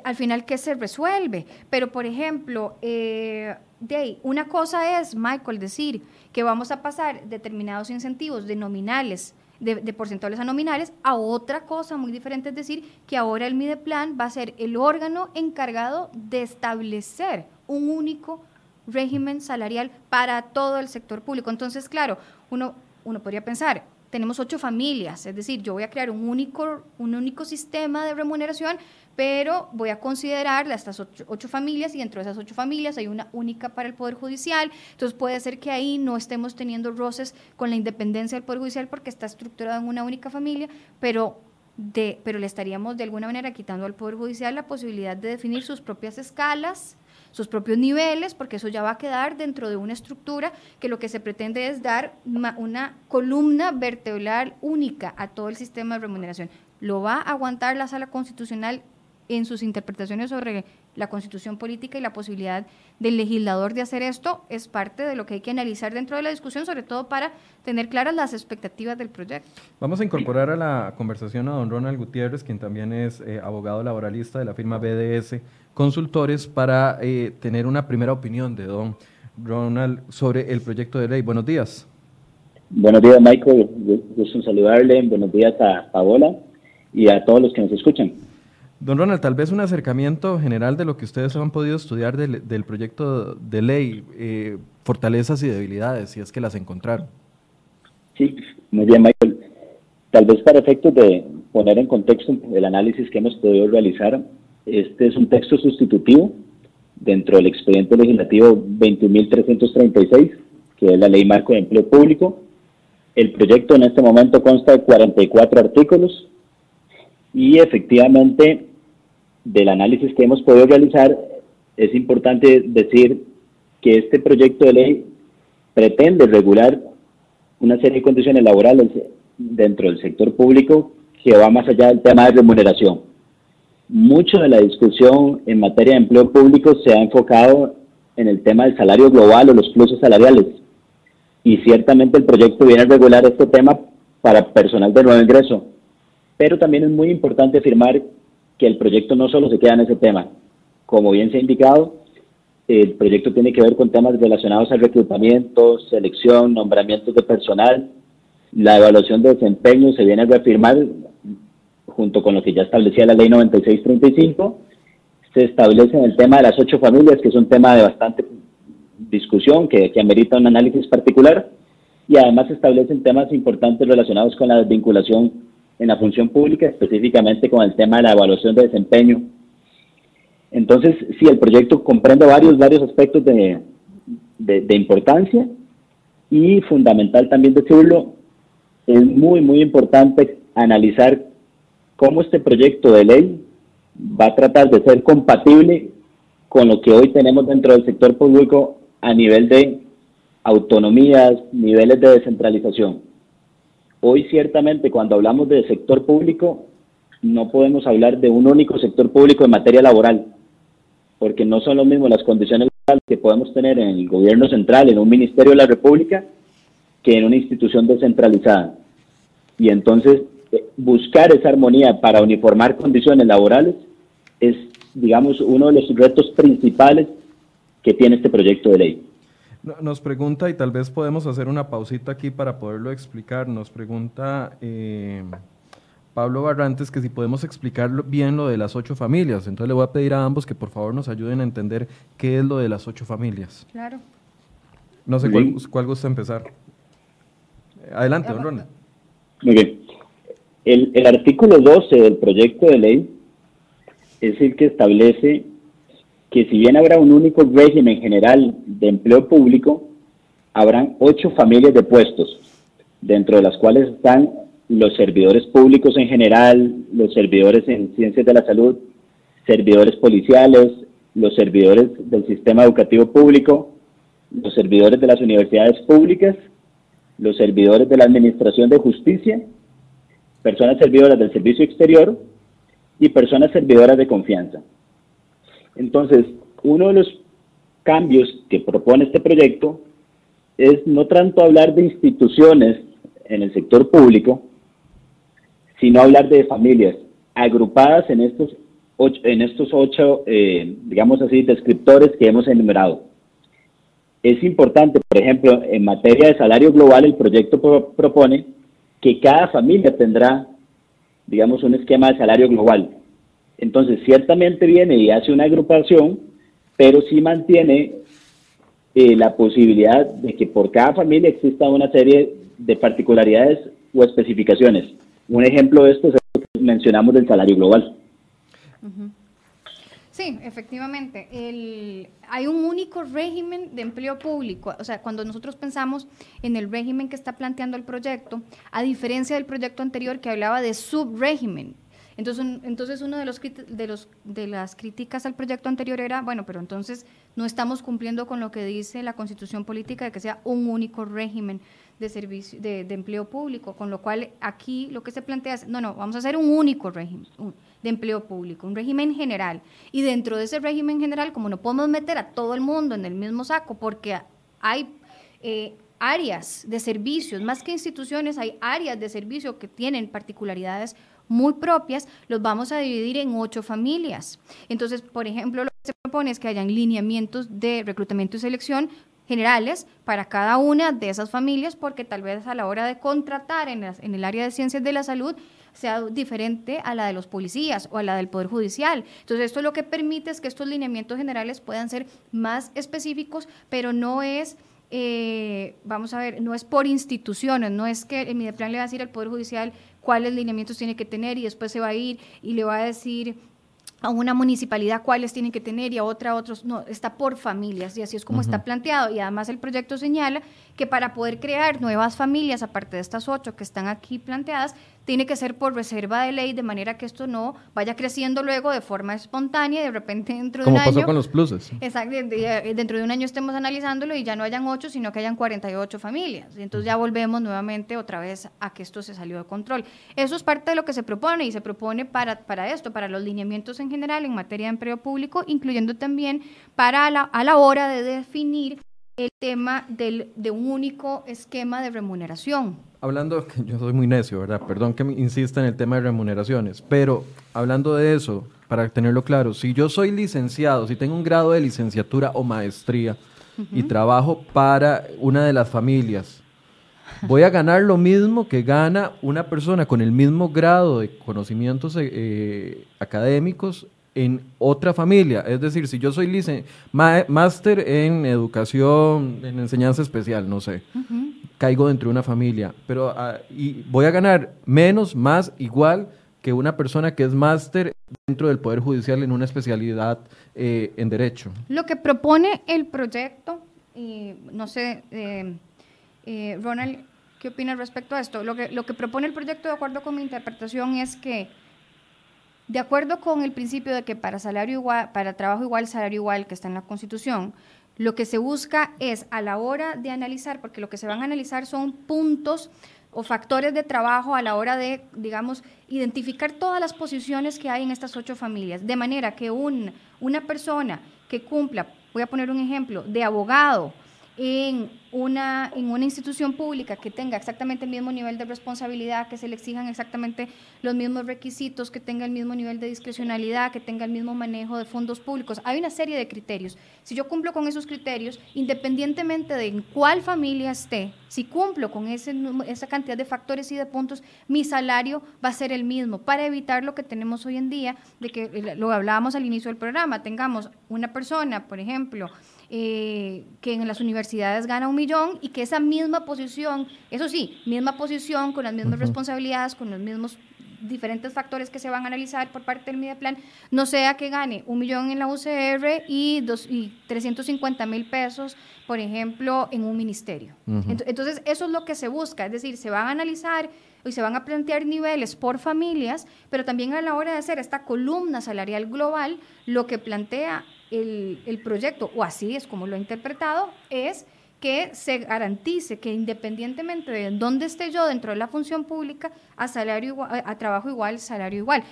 al final qué se resuelve. Pero, por ejemplo, eh, de una cosa es, Michael, decir que vamos a pasar determinados incentivos de nominales de, porcentuales a nominales, a otra cosa muy diferente, es decir, que ahora el Mideplan va a ser el órgano encargado de establecer un único régimen salarial para todo el sector público. Entonces, claro, uno, uno podría pensar, tenemos ocho familias, es decir, yo voy a crear un único, un único sistema de remuneración pero voy a considerar estas ocho, familias y dentro de esas ocho familias hay una única para el Poder Judicial. Entonces puede ser que ahí no estemos teniendo roces con la independencia del Poder Judicial porque está estructurado en una única familia, pero, de, pero le estaríamos de alguna manera quitando al Poder Judicial la posibilidad de definir sus propias escalas sus propios niveles, porque eso ya va a quedar dentro de una estructura que lo que se pretende es dar una columna vertebral única a todo el sistema de remuneración. Lo va a aguantar la sala constitucional en sus interpretaciones sobre la constitución política y la posibilidad del legislador de hacer esto es parte de lo que hay que analizar dentro de la discusión, sobre todo para tener claras las expectativas del proyecto. Vamos a incorporar a la conversación a don Ronald Gutiérrez, quien también es eh, abogado laboralista de la firma BDS Consultores, para eh, tener una primera opinión de don Ronald sobre el proyecto de ley. Buenos días. Buenos días, Michael. Gusto saludarle. Buenos días a Paola y a todos los que nos escuchan. Don Ronald, tal vez un acercamiento general de lo que ustedes han podido estudiar del, proyecto de ley, eh, fortalezas y debilidades, si es que las encontraron. Sí, muy bien, Michael. Tal vez para efectos de poner en contexto el análisis que hemos podido realizar, este es un texto sustitutivo dentro del expediente legislativo 21.336, que es la ley marco de empleo público. El proyecto en este momento consta de 44 artículos y efectivamente del análisis que hemos podido realizar, es importante decir que este proyecto de ley pretende regular una serie de condiciones laborales dentro del sector público que va más allá del tema de remuneración. Mucho de la discusión en materia de empleo público se ha enfocado en el tema del salario global o los pluses salariales. Y ciertamente el proyecto viene a regular este tema para personal de nuevo ingreso. Pero también es muy importante afirmar que el proyecto no solo se queda en ese tema. Como bien se ha indicado, el proyecto tiene que ver con temas relacionados al reclutamiento, selección, nombramientos de personal. La evaluación de desempeño se viene a reafirmar junto con lo que ya establecía la ley 9635. Se establece en el tema de las ocho familias, que es un tema de bastante discusión, que, que amerita un análisis particular. Y además se establecen temas importantes relacionados con la desvinculación en la función pública, específicamente con el tema de la evaluación de desempeño. Entonces, sí, el proyecto comprende varios, varios aspectos de, de, importancia y fundamental también decirlo, es muy, muy importante analizar cómo este proyecto de ley va a tratar de ser compatible con lo que hoy tenemos dentro del sector público a nivel de autonomías, niveles de descentralización. Hoy ciertamente cuando hablamos de sector público, no podemos hablar de un único sector público en materia laboral, porque no son lo mismo las condiciones laborales que podemos tener en el gobierno central, en un ministerio de la República, que en una institución descentralizada. Y entonces eh, buscar esa armonía para uniformar condiciones laborales es, digamos, uno de los retos principales que tiene este proyecto de ley. Nos pregunta, y tal vez podemos hacer una pausita aquí para poderlo explicar, nos pregunta eh, Pablo Barrantes que si podemos explicar bien lo de las ocho familias. Entonces le voy a pedir a ambos que por favor nos ayuden a entender qué es lo de las ocho familias. Claro. No sé cuál, cuál, gusta empezar. Adelante, don Ronald. Muy bien. El, el artículo 12 del proyecto de ley es el que establece que si bien habrá un único régimen general de empleo público, habrán ocho familias de puestos, dentro de las cuales están los servidores públicos en general, los servidores en ciencias de la salud, servidores policiales, los servidores del sistema educativo público, los servidores de las universidades públicas, los servidores de la Administración de Justicia, personas servidoras del servicio exterior y personas servidoras de confianza. Entonces, uno de los cambios que propone este proyecto es no tanto hablar de instituciones en el sector público, sino hablar de familias agrupadas en estos ocho, en estos ocho eh, digamos así, descriptores que hemos enumerado. Es importante, por ejemplo, en materia de salario global, el proyecto propone que cada familia tendrá, digamos, un esquema de salario global. Entonces, ciertamente viene y hace una agrupación, pero sí mantiene eh, la posibilidad de que por cada familia exista una serie de particularidades o especificaciones. Un ejemplo de esto es lo que mencionamos del salario global. Sí, efectivamente. hay un único régimen de empleo público. O sea, cuando nosotros pensamos en el régimen que está planteando el proyecto, a diferencia del proyecto anterior que hablaba de subrégimen, entonces, entonces uno de los, de los de las críticas al proyecto anterior era, bueno, pero entonces no estamos cumpliendo con lo que dice la Constitución política de que sea un único régimen de servicio de, empleo público, con lo cual aquí lo que se plantea es, no, no, vamos a hacer un único régimen, de empleo público, un régimen general. Y dentro de ese régimen general, como no podemos meter a todo el mundo en el mismo saco, porque hay eh, áreas de servicios, más que instituciones, hay áreas de servicio que tienen particularidades muy propias, los vamos a dividir en ocho familias. Entonces, por ejemplo, lo que se propone es que hayan lineamientos de reclutamiento y selección generales para cada una de esas familias, porque tal vez a la hora de contratar en, en el área de ciencias de la salud sea diferente a la de los policías o a la del Poder Judicial. Entonces, esto lo que permite es que estos lineamientos generales puedan ser más específicos, pero no es... Eh, vamos a ver, no es por instituciones, no es que el Mideplan le va a decir al Poder Judicial cuáles lineamientos tiene que tener y después se va a ir y le va a decir a una municipalidad cuáles tienen que tener y a otra otros. No, está por familias y así es como está planteado. Y además el proyecto señala que para poder crear nuevas familias, aparte de estas ocho que están aquí planteadas, tiene que ser por reserva de ley, de manera que esto no vaya creciendo luego de forma espontánea y de repente dentro de un año... Como pasó con los pluses. Exacto, dentro de un año estemos analizándolo y ya no hayan ocho, sino que hayan 48 familias. Y entonces ya volvemos nuevamente otra vez a que esto se salió de control. Eso es parte de lo que se propone y se propone para, para esto, para los lineamientos en general en materia de empleo público, incluyendo también para la, a la hora de definir el tema del, de un único esquema de remuneración. Hablando, yo soy muy necio, ¿verdad? Perdón que me insista en el tema de remuneraciones, pero hablando de eso, para tenerlo claro, si yo soy licenciado, si tengo un grado de licenciatura o maestría y trabajo para una de las familias, voy a ganar lo mismo que gana una persona con el mismo grado de conocimientos eh, académicos en otra familia. Es decir, si yo soy máster en educación, en enseñanza especial, no sé, caigo dentro de una familia, pero ah, y voy a ganar menos, más, igual que una persona que es máster dentro del Poder Judicial en una especialidad eh, en Derecho. Lo que propone el proyecto, y no sé, eh, eh, Ronald, ¿qué opinas respecto a esto? Lo que, lo que propone el proyecto, de acuerdo con mi interpretación, es que de acuerdo con el principio de que para salario igual, para trabajo igual, salario igual que está en la Constitución, lo que se busca es a la hora de analizar, porque lo que se van a analizar son puntos o factores de trabajo a la hora de, digamos, identificar todas las posiciones que hay en estas ocho familias, de manera que un, una persona que cumpla, voy a poner un ejemplo, de abogado en una, en una institución pública que tenga exactamente el mismo nivel de responsabilidad, que se le exijan exactamente los mismos requisitos, que tenga el mismo nivel de discrecionalidad, que tenga el mismo manejo de fondos públicos. Hay una serie de criterios. Si yo cumplo con esos criterios, independientemente de en cuál familia esté, si cumplo con ese, esa cantidad de factores y de puntos, mi salario va a ser el mismo, para evitar lo que tenemos hoy en día, de que eh, lo hablábamos al inicio del programa, tengamos una persona, por ejemplo, eh, que en las universidades gana un millón y que esa misma posición, eso sí, misma posición, con las mismas responsabilidades, con los mismos diferentes factores que se van a analizar por parte del Mideplan, no sea que gane un millón en la UCR y, dos, y 350 mil pesos, por ejemplo, en un ministerio. Entonces, eso es lo que se busca, es decir, se van a analizar y se van a plantear niveles por familias, pero también a la hora de hacer esta columna salarial global, lo que plantea el, proyecto, o así es como lo he interpretado, es que se garantice que independientemente de dónde esté yo dentro de la función pública, a salario a trabajo igual, salario igual.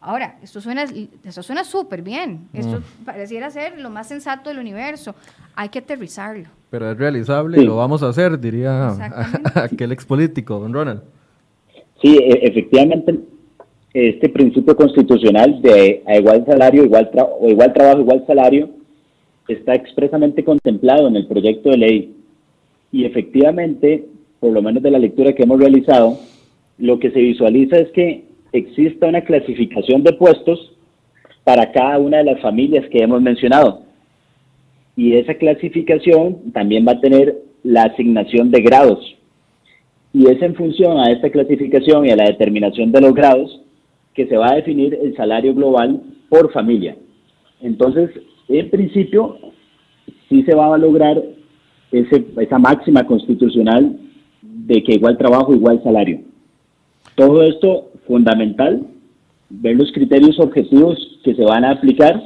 Ahora, esto suena esto suena súper bien. Esto mm. pareciera ser lo más sensato del universo. Hay que aterrizarlo. Pero es realizable y lo vamos a hacer, diría aquel expolítico, don Ronald. Sí, e, efectivamente, este principio constitucional de a igual salario, igual o igual trabajo, igual salario, está expresamente contemplado en el proyecto de ley. Y efectivamente, por lo menos de la lectura que hemos realizado, lo que se visualiza es que exista una clasificación de puestos para cada una de las familias que hemos mencionado. Y esa clasificación también va a tener la asignación de grados. Y es en función a esta clasificación y a la determinación de los grados que se va a definir el salario global por familia. Entonces, en principio, sí se va a lograr ese, esa máxima constitucional de que igual trabajo, igual salario. Todo esto fundamental, ver los criterios objetivos que se van a aplicar,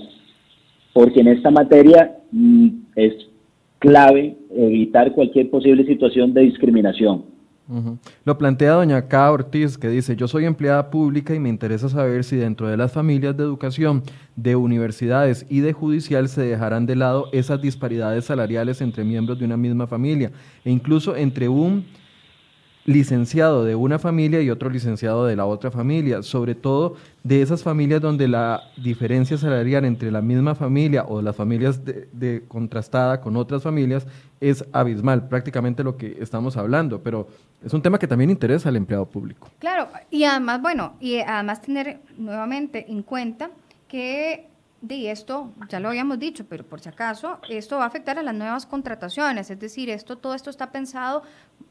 porque en esta materia mm, es clave evitar cualquier posible situación de discriminación. Lo plantea doña K. Ortiz, que dice, yo soy empleada pública y me interesa saber si dentro de las familias de educación, de universidades y de judicial se dejarán de lado esas disparidades salariales entre miembros de una misma familia e incluso entre un licenciado de una familia y otro licenciado de la otra familia, sobre todo de esas familias donde la diferencia salarial entre la misma familia o las familias de, contrastada con otras familias es abismal, prácticamente lo que estamos hablando, pero es un tema que también interesa al empleado público. Claro, y además, bueno, y además tener nuevamente en cuenta que de esto, ya lo habíamos dicho, pero por si acaso, esto va a afectar a las nuevas contrataciones, es decir, esto, todo esto está pensado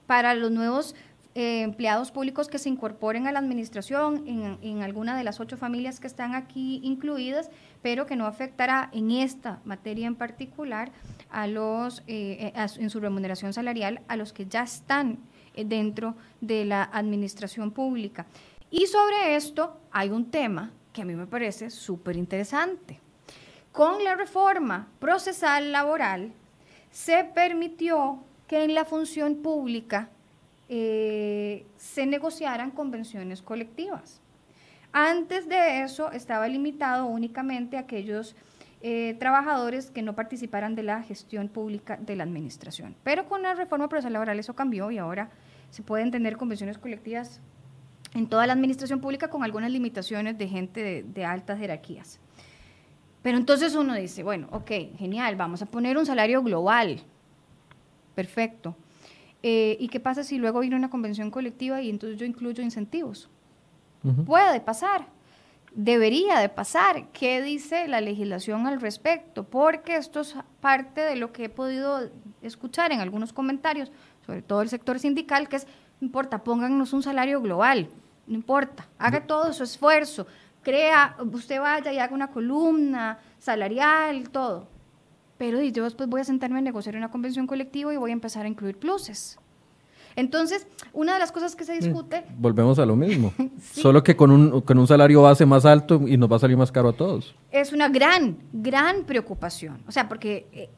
para los nuevos eh, empleados públicos que se incorporen a la administración en, en, alguna de las ocho familias que están aquí incluidas, pero que no afectará en esta materia en particular a los, eh, eh, en su remuneración salarial a los que ya están dentro de la administración pública. Y sobre esto hay un tema que a mí me parece súper interesante. Con la reforma procesal laboral se permitió que en la función pública eh, se negociaran convenciones colectivas. Antes de eso estaba limitado únicamente a aquellos eh, trabajadores que no participaran de la gestión pública de la administración. Pero con la reforma procesal laboral eso cambió y ahora se pueden tener convenciones colectivas en toda la administración pública con algunas limitaciones de gente de, altas jerarquías. Pero entonces uno dice, bueno, ok, genial, vamos a poner un salario global. Perfecto. Eh, ¿Y qué pasa si luego viene una convención colectiva y entonces yo incluyo incentivos? Puede pasar, debería de pasar. ¿Qué dice la legislación al respecto? Porque esto es parte de lo que he podido escuchar en algunos comentarios, sobre todo el sector sindical, que es, no importa, pónganos un salario global no importa, haga todo su esfuerzo, crea, usted vaya y haga una columna salarial, todo. Pero yo después voy a sentarme a negociar una convención colectiva y voy a empezar a incluir pluses. Entonces, una de las cosas que se discute... Volvemos a lo mismo, solo que con un, con un salario base más alto y nos va a salir más caro a todos. Es una gran, gran preocupación. O sea, porque eh,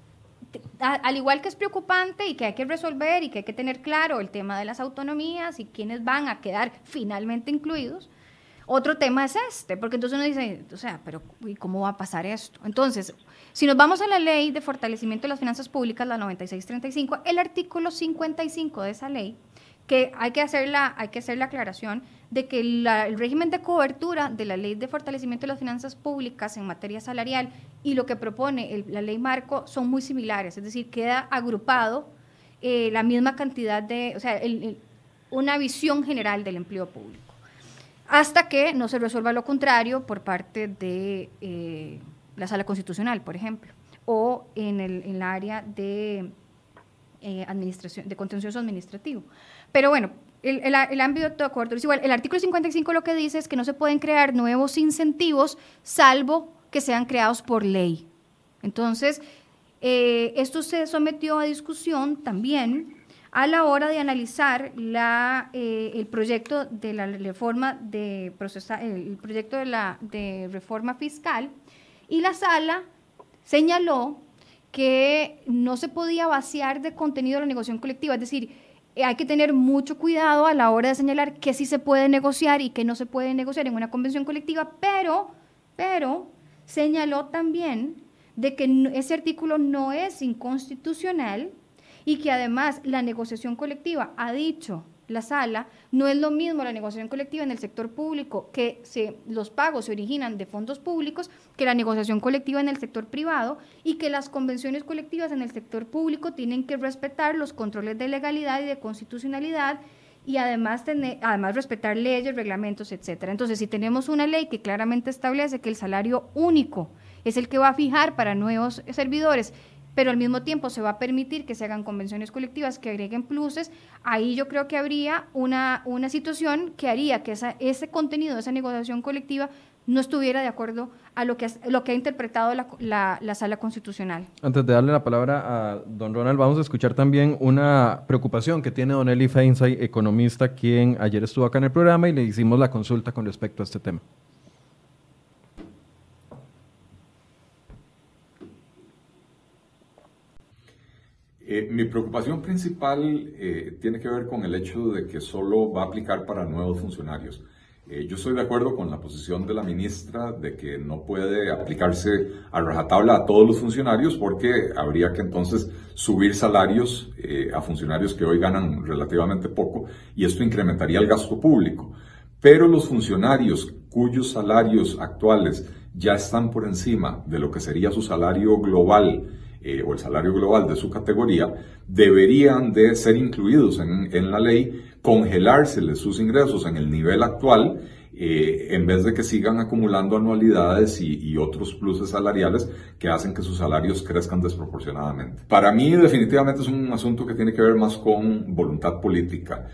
al igual que es preocupante y que hay que resolver y que hay que tener claro el tema de las autonomías y quiénes van a quedar finalmente incluidos, otro tema es este, porque entonces uno dice, o sea, pero ¿y cómo va a pasar esto? Entonces, si nos vamos a la ley de fortalecimiento de las finanzas públicas, la 9635, el artículo 55 de esa ley, que hay que hacer la, hay que hacer la aclaración, de que el régimen de cobertura de la ley de fortalecimiento de las finanzas públicas en materia salarial y lo que propone la ley marco son muy similares, es decir, queda agrupado eh, la misma cantidad de, o sea, una visión general del empleo público, hasta que no se resuelva lo contrario por parte de eh, la sala constitucional, por ejemplo, o en el, área de eh, administración, de contencioso administrativo. Pero bueno, el, ámbito de acuerdo es igual. El artículo 55 lo que dice es que no se pueden crear nuevos incentivos salvo que sean creados por ley. Entonces, eh, esto se sometió a discusión también a la hora de analizar la, eh, el proyecto de la reforma de el proyecto de la de reforma fiscal y la sala señaló que no se podía vaciar de contenido la negociación colectiva, es decir, eh, hay que tener mucho cuidado a la hora de señalar qué sí se puede negociar y qué no se puede negociar en una convención colectiva, pero, pero señaló también de que ese artículo no es inconstitucional y que además la negociación colectiva ha dicho la sala, no es lo mismo la negociación colectiva en el sector público, que se, los pagos se originan de fondos públicos, que la negociación colectiva en el sector privado y que las convenciones colectivas en el sector público tienen que respetar los controles de legalidad y de constitucionalidad y además, tener, además respetar leyes, reglamentos, etcétera. Entonces, si tenemos una ley que claramente establece que el salario único es el que va a fijar para nuevos servidores pero al mismo tiempo se va a permitir que se hagan convenciones colectivas que agreguen pluses, ahí yo creo que habría una, una situación que haría que ese contenido esa negociación colectiva no estuviera de acuerdo a lo que, lo que ha interpretado la, la, sala constitucional. Antes de darle la palabra a don Ronald, vamos a escuchar también una preocupación que tiene don Eli Feinsay, economista, quien ayer estuvo acá en el programa y le hicimos la consulta con respecto a este tema. Eh, mi preocupación principal eh, tiene que ver con el hecho de que solo va a aplicar para nuevos funcionarios. Eh, yo estoy de acuerdo con la posición de la ministra de que no puede aplicarse a rajatabla a todos los funcionarios porque habría que entonces subir salarios a funcionarios que hoy ganan relativamente poco y esto incrementaría el gasto público. Pero los funcionarios cuyos salarios actuales ya están por encima de lo que sería su salario global eh, o el salario global de su categoría, deberían de ser incluidos en, en la ley, congelárseles sus ingresos en el nivel actual, eh, en vez de que sigan acumulando anualidades y, y, otros pluses salariales que hacen que sus salarios crezcan desproporcionadamente. Para mí definitivamente es un asunto que tiene que ver más con voluntad política.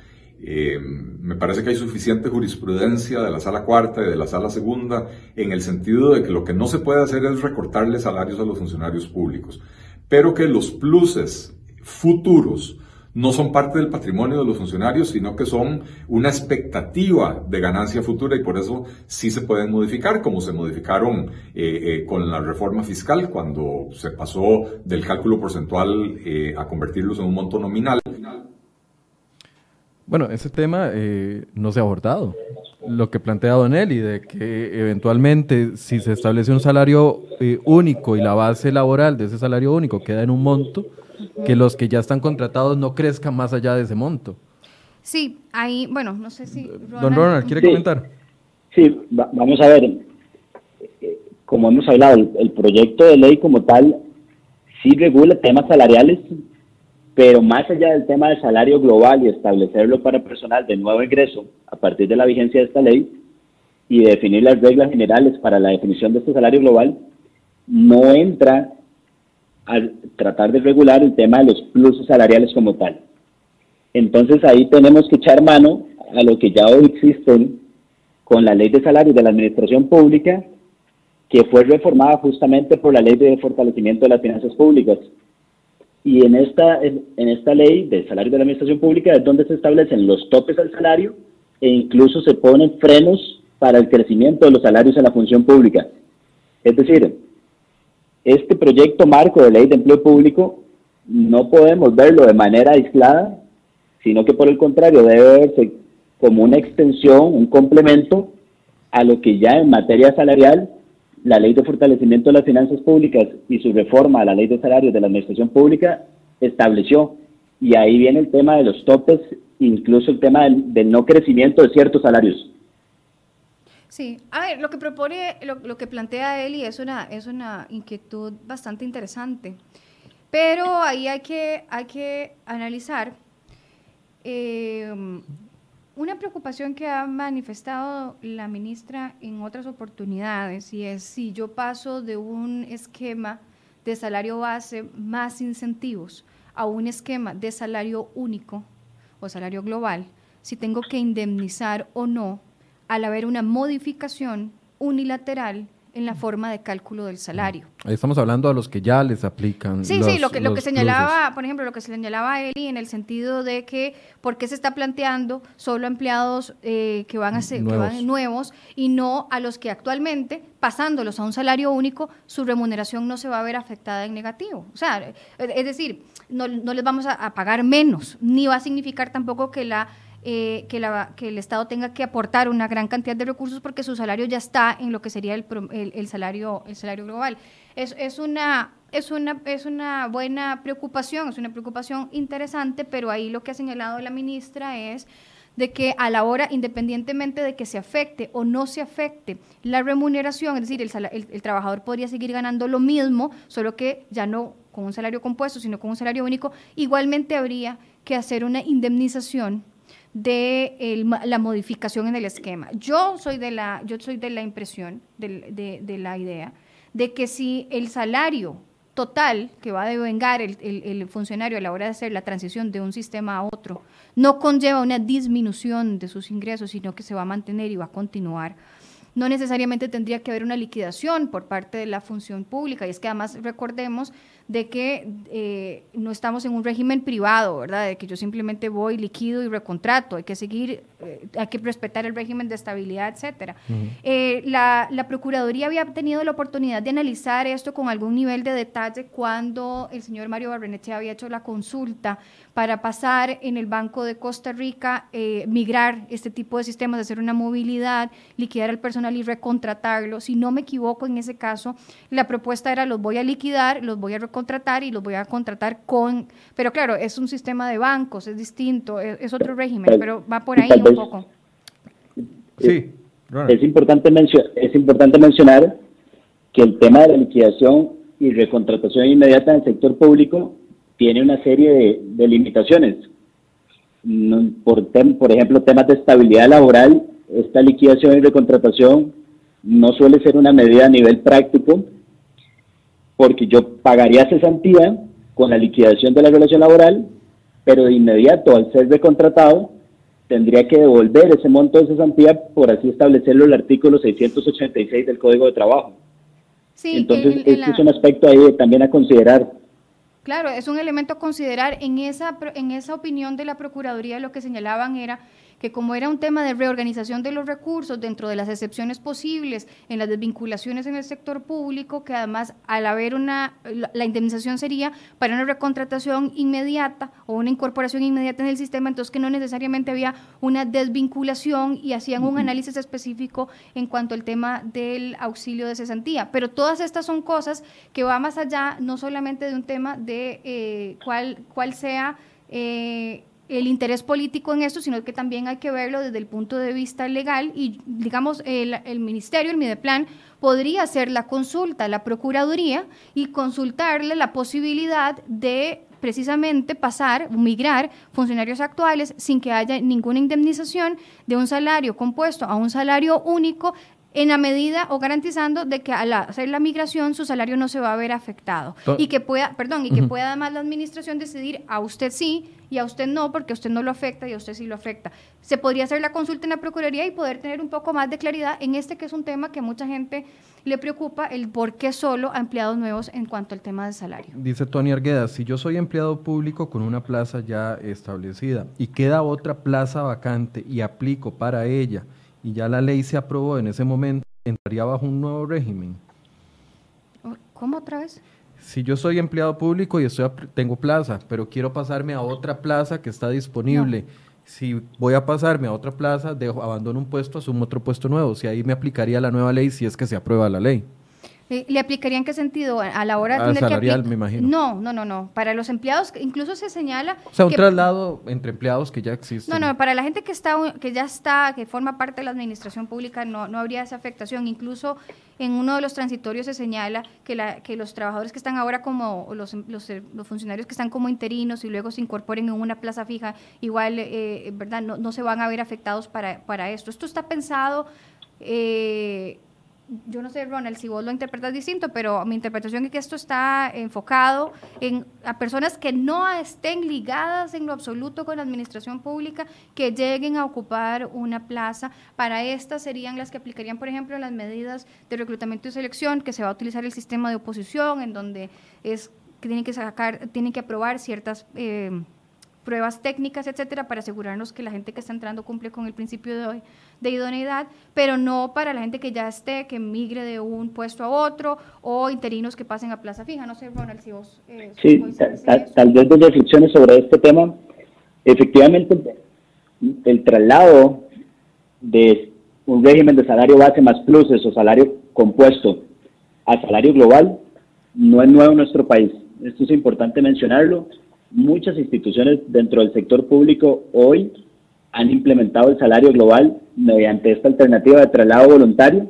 Eh, me parece que hay suficiente jurisprudencia de la sala cuarta y de la sala segunda en el sentido de que lo que no se puede hacer es recortarle salarios a los funcionarios públicos, pero que los pluses futuros no son parte del patrimonio de los funcionarios, sino que son una expectativa de ganancia futura y por eso sí se pueden modificar, como se modificaron eh, eh, con la reforma fiscal cuando se pasó del cálculo porcentual a convertirlos en un monto nominal. Bueno, ese tema eh, no se ha abordado. Lo que plantea Don Eli, de que eventualmente si se establece un salario eh, único y la base laboral de ese salario único queda en un monto, que los que ya están contratados no crezcan más allá de ese monto. Sí, ahí, bueno, no sé si... Don Ronald, ¿quiere comentar? Sí, vamos a ver. Eh, como hemos hablado, el proyecto de ley como tal sí regula temas salariales, pero más allá del tema del salario global y establecerlo para personal de nuevo ingreso a partir de la vigencia de esta ley y definir las reglas generales para la definición de este salario global, no entra a tratar de regular el tema de los pluses salariales como tal. Entonces ahí tenemos que echar mano a lo que ya hoy existen con la ley de salarios de la administración pública, que fue reformada justamente por la ley de fortalecimiento de las finanzas públicas, y en esta, en, esta ley de salario de la administración pública es donde se establecen los topes al salario e incluso se ponen frenos para el crecimiento de los salarios en la función pública. Es decir, este proyecto marco de ley de empleo público no podemos verlo de manera aislada, sino que por el contrario debe verse como una extensión, un complemento a lo que ya en materia salarial la ley de fortalecimiento de las finanzas públicas y su reforma a la ley de salarios de la administración pública estableció. Y ahí viene el tema de los topes, incluso el tema del, no crecimiento de ciertos salarios. Sí, a ver, lo que propone, lo, que plantea Eli es una, es una inquietud bastante interesante, pero ahí hay que, hay que analizar eh, una preocupación que ha manifestado la ministra en otras oportunidades y es si yo paso de un esquema de salario base más incentivos a un esquema de salario único o salario global, si tengo que indemnizar o no al haber una modificación unilateral en la forma de cálculo del salario. Ahí estamos hablando a los que ya les aplican. Sí, sí, lo que, lo que señalaba, por ejemplo, lo que señalaba Eli en el sentido de que por qué se está planteando solo empleados eh, que van a ser nuevos. nuevos y no a los que actualmente, pasándolos a un salario único, su remuneración no se va a ver afectada en negativo. O sea, es decir, no, no les vamos a pagar menos, ni va a significar tampoco que la eh, que, la, que, el Estado tenga que aportar una gran cantidad de recursos porque su salario ya está en lo que sería el, el, salario, el salario global. Es, es, una, es, una, es una buena preocupación, es una preocupación interesante, pero ahí lo que ha señalado la ministra es de que a la hora, independientemente de que se afecte o no se afecte la remuneración, es decir, el, el, trabajador podría seguir ganando lo mismo, solo que ya no con un salario compuesto, sino con un salario único, igualmente habría que hacer una indemnización de la modificación en el esquema. Yo soy de la, yo soy de la impresión, de, la idea, de que si el salario total que va a devengar el, el, funcionario a la hora de hacer la transición de un sistema a otro no conlleva una disminución de sus ingresos, sino que se va a mantener y va a continuar, no necesariamente tendría que haber una liquidación por parte de la función pública. Y es que además recordemos de que eh, no estamos en un régimen privado, ¿verdad? De que yo simplemente voy, liquido y recontrato. Hay que seguir, eh, hay que respetar el régimen de estabilidad, etcétera. Eh, la, la, Procuraduría había tenido la oportunidad de analizar esto con algún nivel de detalle cuando el señor Mario Barrenechea había hecho la consulta para pasar en el Banco de Costa Rica, migrar este tipo de sistemas, hacer una movilidad, liquidar al personal y recontratarlo. Si no me equivoco, en ese caso, la propuesta era los voy a liquidar, los voy a recontratar contratar y los voy a contratar con, pero claro, es un sistema de bancos, es distinto, es, otro régimen, pero, va por ahí un poco. Sí. Es importante, es importante mencionar que el tema de la liquidación y recontratación inmediata en el sector público tiene una serie de, limitaciones. Por, por ejemplo, temas de estabilidad laboral, esta liquidación y recontratación no suele ser una medida a nivel práctico porque yo pagaría cesantía con la liquidación de la relación laboral, pero de inmediato, al ser recontratado, tendría que devolver ese monto de cesantía por así establecerlo el artículo 686 del Código de Trabajo. Sí, Entonces, este es un aspecto ahí también a considerar. Claro, es un elemento a considerar. En esa, en esa opinión de la Procuraduría lo que señalaban era que como era un tema de reorganización de los recursos dentro de las excepciones posibles en las desvinculaciones en el sector público, que además al haber una, la indemnización sería para una recontratación inmediata o una incorporación inmediata en el sistema, entonces que no necesariamente había una desvinculación y hacían un análisis específico en cuanto al tema del auxilio de cesantía. Pero todas estas son cosas que va más allá, no solamente de un tema de eh, cuál, cuál sea... Eh, el interés político en esto, sino que también hay que verlo desde el punto de vista legal y, digamos, el, el Ministerio, el Mideplan, podría hacer la consulta a la Procuraduría y consultarle la posibilidad de precisamente pasar, migrar funcionarios actuales sin que haya ninguna indemnización de un salario compuesto a un salario único en la medida o garantizando de que al hacer la migración su salario no se va a ver afectado y que pueda, perdón, y que pueda además la administración decidir a usted sí y a usted no, porque a usted no lo afecta y a usted sí lo afecta. Se podría hacer la consulta en la Procuraduría y poder tener un poco más de claridad en este que es un tema que a mucha gente le preocupa, el por qué solo a empleados nuevos en cuanto al tema del salario. Dice Tony Argueda, si yo soy empleado público con una plaza ya establecida y queda otra plaza vacante y aplico para ella, y ya la ley se aprobó en ese momento, entraría bajo un nuevo régimen. ¿Cómo otra vez? Si yo soy empleado público y estoy tengo plaza, pero quiero pasarme a otra plaza que está disponible, si voy a pasarme a otra plaza, dejo, abandono un puesto, asumo otro puesto nuevo. Si ahí me aplicaría la nueva ley si es que se aprueba la ley. Eh, ¿Le aplicaría en qué sentido? A la hora de tener salarial, me imagino. No, no, no, no. Para los empleados, incluso se señala... O sea, un traslado entre empleados que ya existe. No, no, para la gente que, está, que ya está, que forma parte de la administración pública, no, no habría esa afectación. Incluso en uno de los transitorios se señala que, la, que los trabajadores que están ahora como, los, los, los funcionarios que están como interinos y luego se incorporen en una plaza fija, igual, eh, ¿verdad? No, no, se van a ver afectados para, para esto. Esto está pensado... Eh, yo no sé, Ronald, si vos lo interpretas distinto, pero mi interpretación es que esto está enfocado en a personas que no estén ligadas en lo absoluto con la administración pública, que lleguen a ocupar una plaza. Para estas serían las que aplicarían, por ejemplo, las medidas de reclutamiento y selección, que se va a utilizar el sistema de oposición, en donde es que tienen que sacar, tienen que aprobar ciertas eh, pruebas técnicas, etcétera, para asegurarnos que la gente que está entrando cumple con el principio de, de idoneidad, pero no para la gente que ya esté, que migre de un puesto a otro o interinos que pasen a plaza fija. No sé, Ronald, si vos... Eh, sí, tal, vez dos reflexiones sobre este tema. Efectivamente, el traslado de un régimen de salario base más pluses o salario compuesto a salario global no es nuevo en nuestro país. Esto es importante mencionarlo muchas instituciones dentro del sector público hoy han implementado el salario global mediante esta alternativa de traslado voluntario,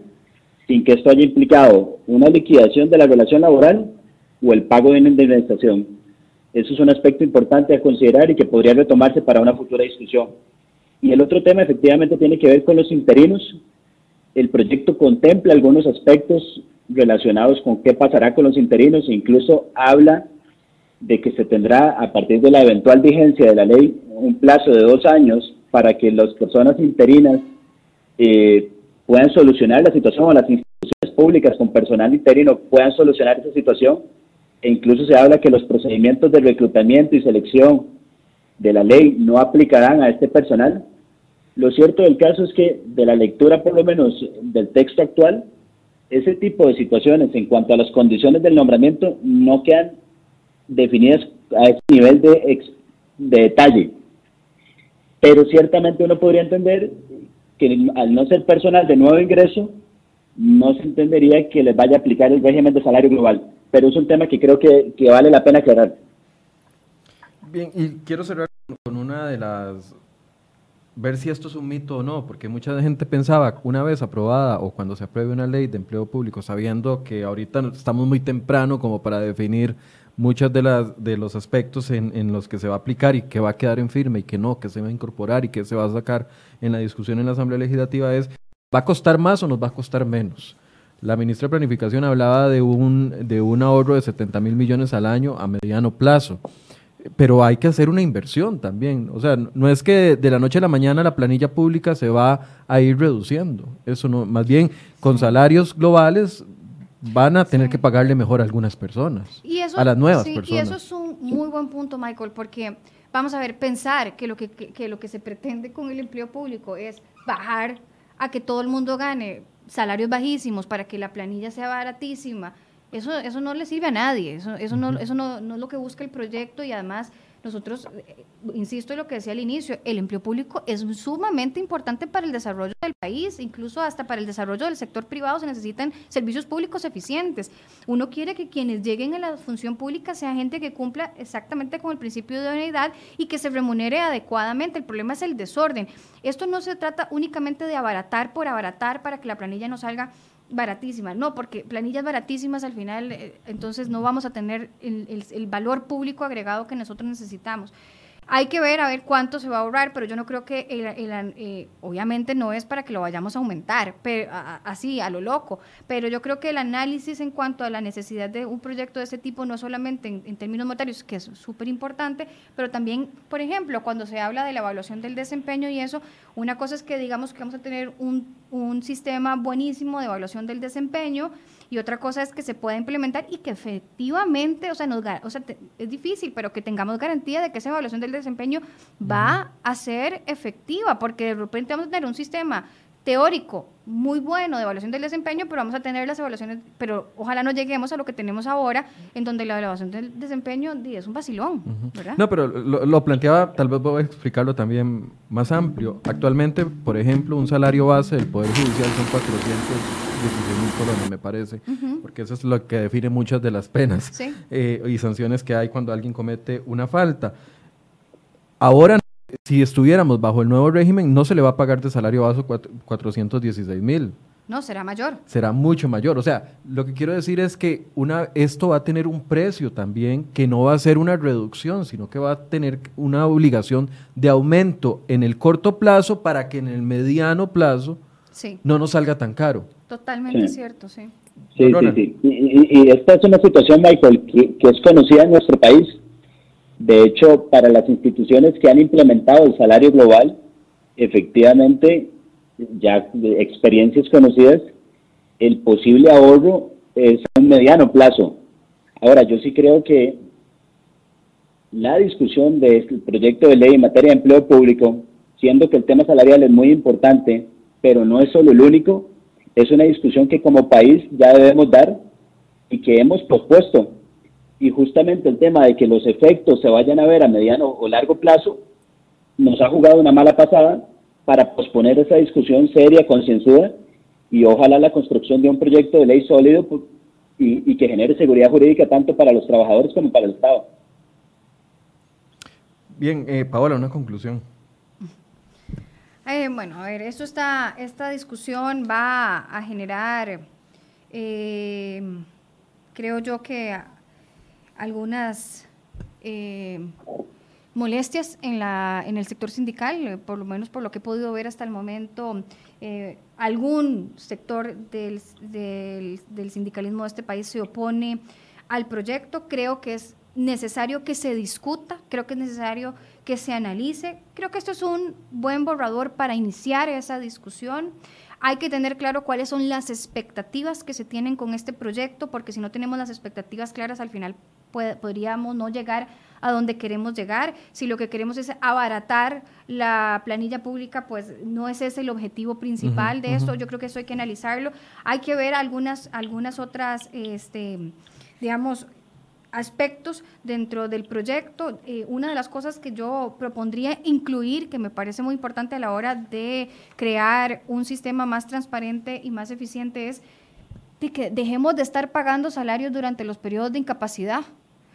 sin que esto haya implicado una liquidación de la relación laboral o el pago de una indemnización. Eso es un aspecto importante a considerar y que podría retomarse para una futura discusión. Y el otro tema efectivamente tiene que ver con los interinos. El proyecto contempla algunos aspectos relacionados con qué pasará con los interinos e incluso habla de que se tendrá a partir de la eventual vigencia de la ley un plazo de dos años para que las personas interinas eh, puedan solucionar la situación o las instituciones públicas con personal interino puedan solucionar esa situación. E incluso se habla que los procedimientos de reclutamiento y selección de la ley no aplicarán a este personal. Lo cierto del caso es que de la lectura, por lo menos del texto actual, ese tipo de situaciones en cuanto a las condiciones del nombramiento no quedan definidas a ese nivel de, de detalle. Pero ciertamente uno podría entender que al no ser personal de nuevo ingreso, no se entendería que les vaya a aplicar el régimen de salario global. Pero es un tema que creo que, que vale la pena aclarar. Bien, y quiero cerrar con una de las ver si esto es un mito o no, porque mucha gente pensaba, una vez aprobada o cuando se apruebe una ley de empleo público, sabiendo que ahorita estamos muy temprano como para definir muchas de las de los aspectos en, en, los que se va a aplicar y que va a quedar en firme y que no, que se va a incorporar y que se va a sacar en la discusión en la Asamblea Legislativa es, ¿va a costar más o nos va a costar menos? La ministra de Planificación hablaba de un, de un ahorro de 70 mil millones al año a mediano plazo pero hay que hacer una inversión también. O sea, no es que de la noche a la mañana la planilla pública se va a ir reduciendo. Eso no, más bien con salarios globales van a tener que pagarle mejor a algunas personas, a las nuevas personas. Y eso es un muy buen punto, Michael, porque vamos a ver, pensar que lo que, que lo que se pretende con el empleo público es bajar a que todo el mundo gane salarios bajísimos para que la planilla sea baratísima eso, eso no le sirve a nadie, eso, eso, no, eso no, no es lo que busca el proyecto y además nosotros, eh, insisto en lo que decía al inicio, el empleo público es sumamente importante para el desarrollo del país, incluso hasta para el desarrollo del sector privado se necesitan servicios públicos eficientes. Uno quiere que quienes lleguen a la función pública sea gente que cumpla exactamente con el principio de unidad y que se remunere adecuadamente. El problema es el desorden. Esto no se trata únicamente de abaratar por abaratar para que la planilla no salga baratísimas, no, porque planillas baratísimas al final, eh, entonces no vamos a tener el, el, valor público agregado que nosotros necesitamos. Hay que ver a ver cuánto se va a ahorrar, pero yo no creo que, eh, obviamente no es para que lo vayamos a aumentar, pero, así, a lo loco, pero yo creo que el análisis en cuanto a la necesidad de un proyecto de ese tipo, no solamente en, términos monetarios, que es súper importante, pero también, por ejemplo, cuando se habla de la evaluación del desempeño y eso, una cosa es que digamos que vamos a tener un, un sistema buenísimo de evaluación del desempeño, y otra cosa es que se pueda implementar y que efectivamente, o sea, nos, o sea es difícil, pero que tengamos garantía de que esa evaluación del desempeño va a ser efectiva, porque de repente vamos a tener un sistema teórico muy bueno de evaluación del desempeño, pero vamos a tener las evaluaciones, pero ojalá no lleguemos a lo que tenemos ahora, en donde la evaluación del desempeño es un vacilón, ¿verdad? No, pero lo, lo, planteaba, tal vez voy a explicarlo también más amplio. Actualmente, por ejemplo, un salario base del Poder Judicial son 400 mil colones, me parece, porque eso es lo que define muchas de las penas eh, y sanciones que hay cuando alguien comete una falta. Ahora, si estuviéramos bajo el nuevo régimen, no se le va a pagar de salario base 416 mil. No, será mayor. Será mucho mayor. O sea, lo que quiero decir es que una, esto va a tener un precio también que no va a ser una reducción, sino que va a tener una obligación de aumento en el corto plazo para que en el mediano plazo no nos salga tan caro. Totalmente cierto, sí. Sí, sí, sí. Y, esta es una situación, Michael, que, es conocida en nuestro país. De hecho, para las instituciones que han implementado el salario global, efectivamente, ya de experiencias conocidas, el posible ahorro es a un mediano plazo. Ahora, yo sí creo que la discusión de este proyecto de ley en materia de empleo público, siendo que el tema salarial es muy importante, pero no es solo el único, es una discusión que como país ya debemos dar y que hemos pospuesto. Y justamente el tema de que los efectos se vayan a ver a mediano o largo plazo nos ha jugado una mala pasada para posponer esa discusión seria, concienzuda y ojalá la construcción de un proyecto de ley sólido y, que genere seguridad jurídica tanto para los trabajadores como para el Estado. Bien, eh, Paola, una conclusión. Eh, bueno, a ver, esto está, esta discusión va a generar, eh, creo yo que algunas eh, molestias en, la, en el sector sindical, por lo menos por lo que he podido ver hasta el momento. algún sector del, del sindicalismo de este país se opone al proyecto. Creo que es necesario que se discuta, creo que es necesario que se analice. Creo que esto es un buen borrador para iniciar esa discusión. Hay que tener claro cuáles son las expectativas que se tienen con este proyecto, porque si no tenemos las expectativas claras, al final podríamos no llegar a donde queremos llegar. Si lo que queremos es abaratar la planilla pública, pues no es ese el objetivo principal de esto. Yo creo que eso hay que analizarlo. Hay que ver algunas, algunas otras, este, digamos, aspectos dentro del proyecto. Eh, una de las cosas que yo propondría incluir, que me parece muy importante a la hora de crear un sistema más transparente y más eficiente, es de que dejemos de estar pagando salarios durante los periodos de incapacidad.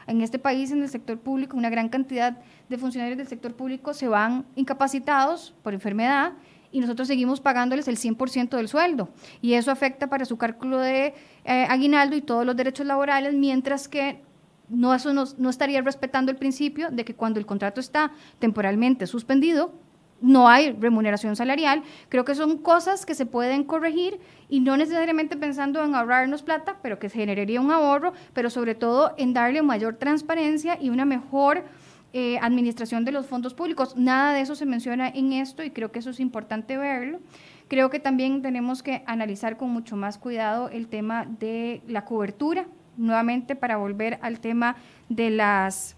En este país, en el sector público, una gran cantidad de funcionarios del sector público se van incapacitados por enfermedad y nosotros seguimos pagándoles el 100% del sueldo. Y eso afecta para su cálculo de eh, aguinaldo y todos los derechos laborales, mientras que no, eso estaría respetando el principio de que cuando el contrato está temporalmente suspendido, no hay remuneración salarial. Creo que son cosas que se pueden corregir y no necesariamente pensando en ahorrarnos plata, pero que generaría un ahorro, pero sobre todo en darle mayor transparencia y una mejor eh, administración de los fondos públicos. Nada de eso se menciona en esto y creo que eso es importante verlo. Creo que también tenemos que analizar con mucho más cuidado el tema de la cobertura nuevamente para volver al tema de las,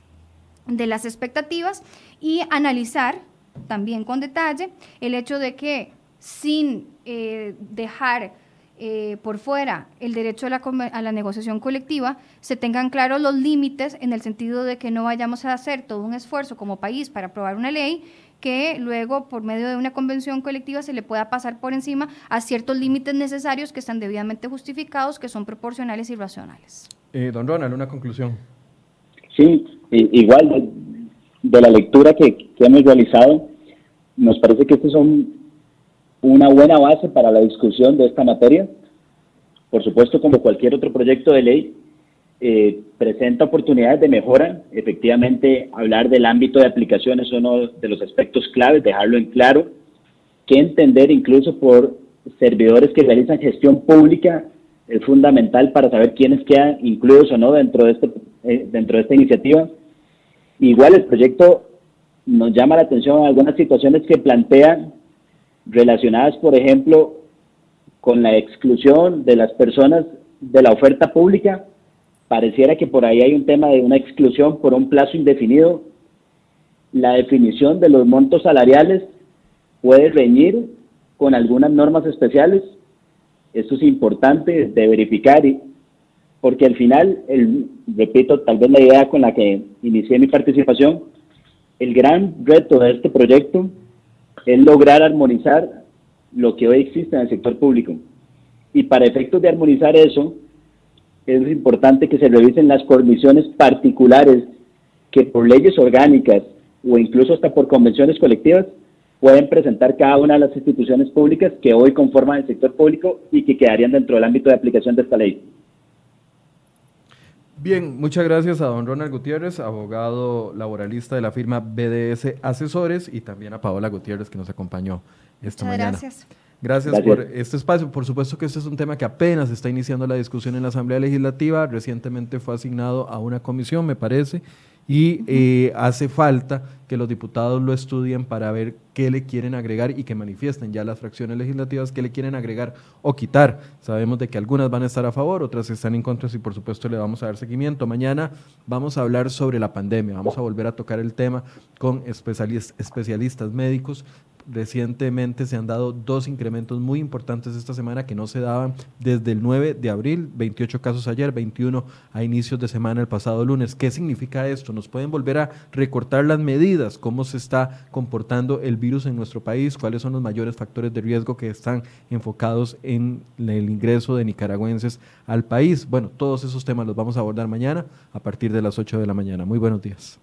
de las expectativas y analizar también con detalle el hecho de que sin eh, dejar eh, por fuera el derecho a la, a la, negociación colectiva, se tengan claros los límites en el sentido de que no vayamos a hacer todo un esfuerzo como país para aprobar una ley que luego por medio de una convención colectiva se le pueda pasar por encima a ciertos límites necesarios que están debidamente justificados, que son proporcionales y racionales. Eh, don Ronald, una conclusión. Sí, igual de, la lectura que, hemos realizado, nos parece que estos son una buena base para la discusión de esta materia. Por supuesto, como cualquier otro proyecto de ley, eh, presenta oportunidades de mejora. Efectivamente, hablar del ámbito de aplicación es uno de los aspectos claves, dejarlo en claro, que entender incluso por servidores que realizan gestión pública es fundamental para saber quiénes quedan incluidos o no dentro de, este, eh, dentro de esta iniciativa. Igual el proyecto nos llama la atención algunas situaciones que plantean relacionadas, por ejemplo, con la exclusión de las personas de la oferta pública Pareciera que por ahí hay un tema de una exclusión por un plazo indefinido. La definición de los montos salariales puede reñir con algunas normas especiales. Esto es importante de verificar y, porque al final, el, repito, tal vez la idea con la que inicié mi participación, el gran reto de este proyecto es lograr armonizar lo que hoy existe en el sector público. Y para efectos de armonizar eso, es importante que se revisen las condiciones particulares que por leyes orgánicas o incluso hasta por convenciones colectivas pueden presentar cada una de las instituciones públicas que hoy conforman el sector público y que quedarían dentro del ámbito de aplicación de esta ley. Bien, muchas gracias a don Ronald Gutiérrez, abogado laboralista de la firma BDS Asesores, y también a Paola Gutiérrez que nos acompañó esta muchas mañana. Gracias. Gracias, por este espacio. Por supuesto que este es un tema que apenas está iniciando la discusión en la Asamblea Legislativa. Recientemente fue asignado a una comisión, me parece, y eh, hace falta que los diputados lo estudien para ver qué le quieren agregar y que manifiesten ya las fracciones legislativas qué le quieren agregar o quitar. Sabemos de que algunas van a estar a favor, otras están en contra y por supuesto le vamos a dar seguimiento. Mañana vamos a hablar sobre la pandemia, vamos a volver a tocar el tema con especialistas médicos recientemente se han dado dos incrementos muy importantes esta semana que no se daban desde el 9 de abril, 28 casos ayer, 21 a inicios de semana el pasado lunes. ¿Qué significa esto? ¿Nos pueden volver a recortar las medidas? ¿Cómo se está comportando el virus en nuestro país? ¿Cuáles son los mayores factores de riesgo que están enfocados en el ingreso de nicaragüenses al país? Bueno, todos esos temas los vamos a abordar mañana a partir de las 8 de la mañana. Muy buenos días.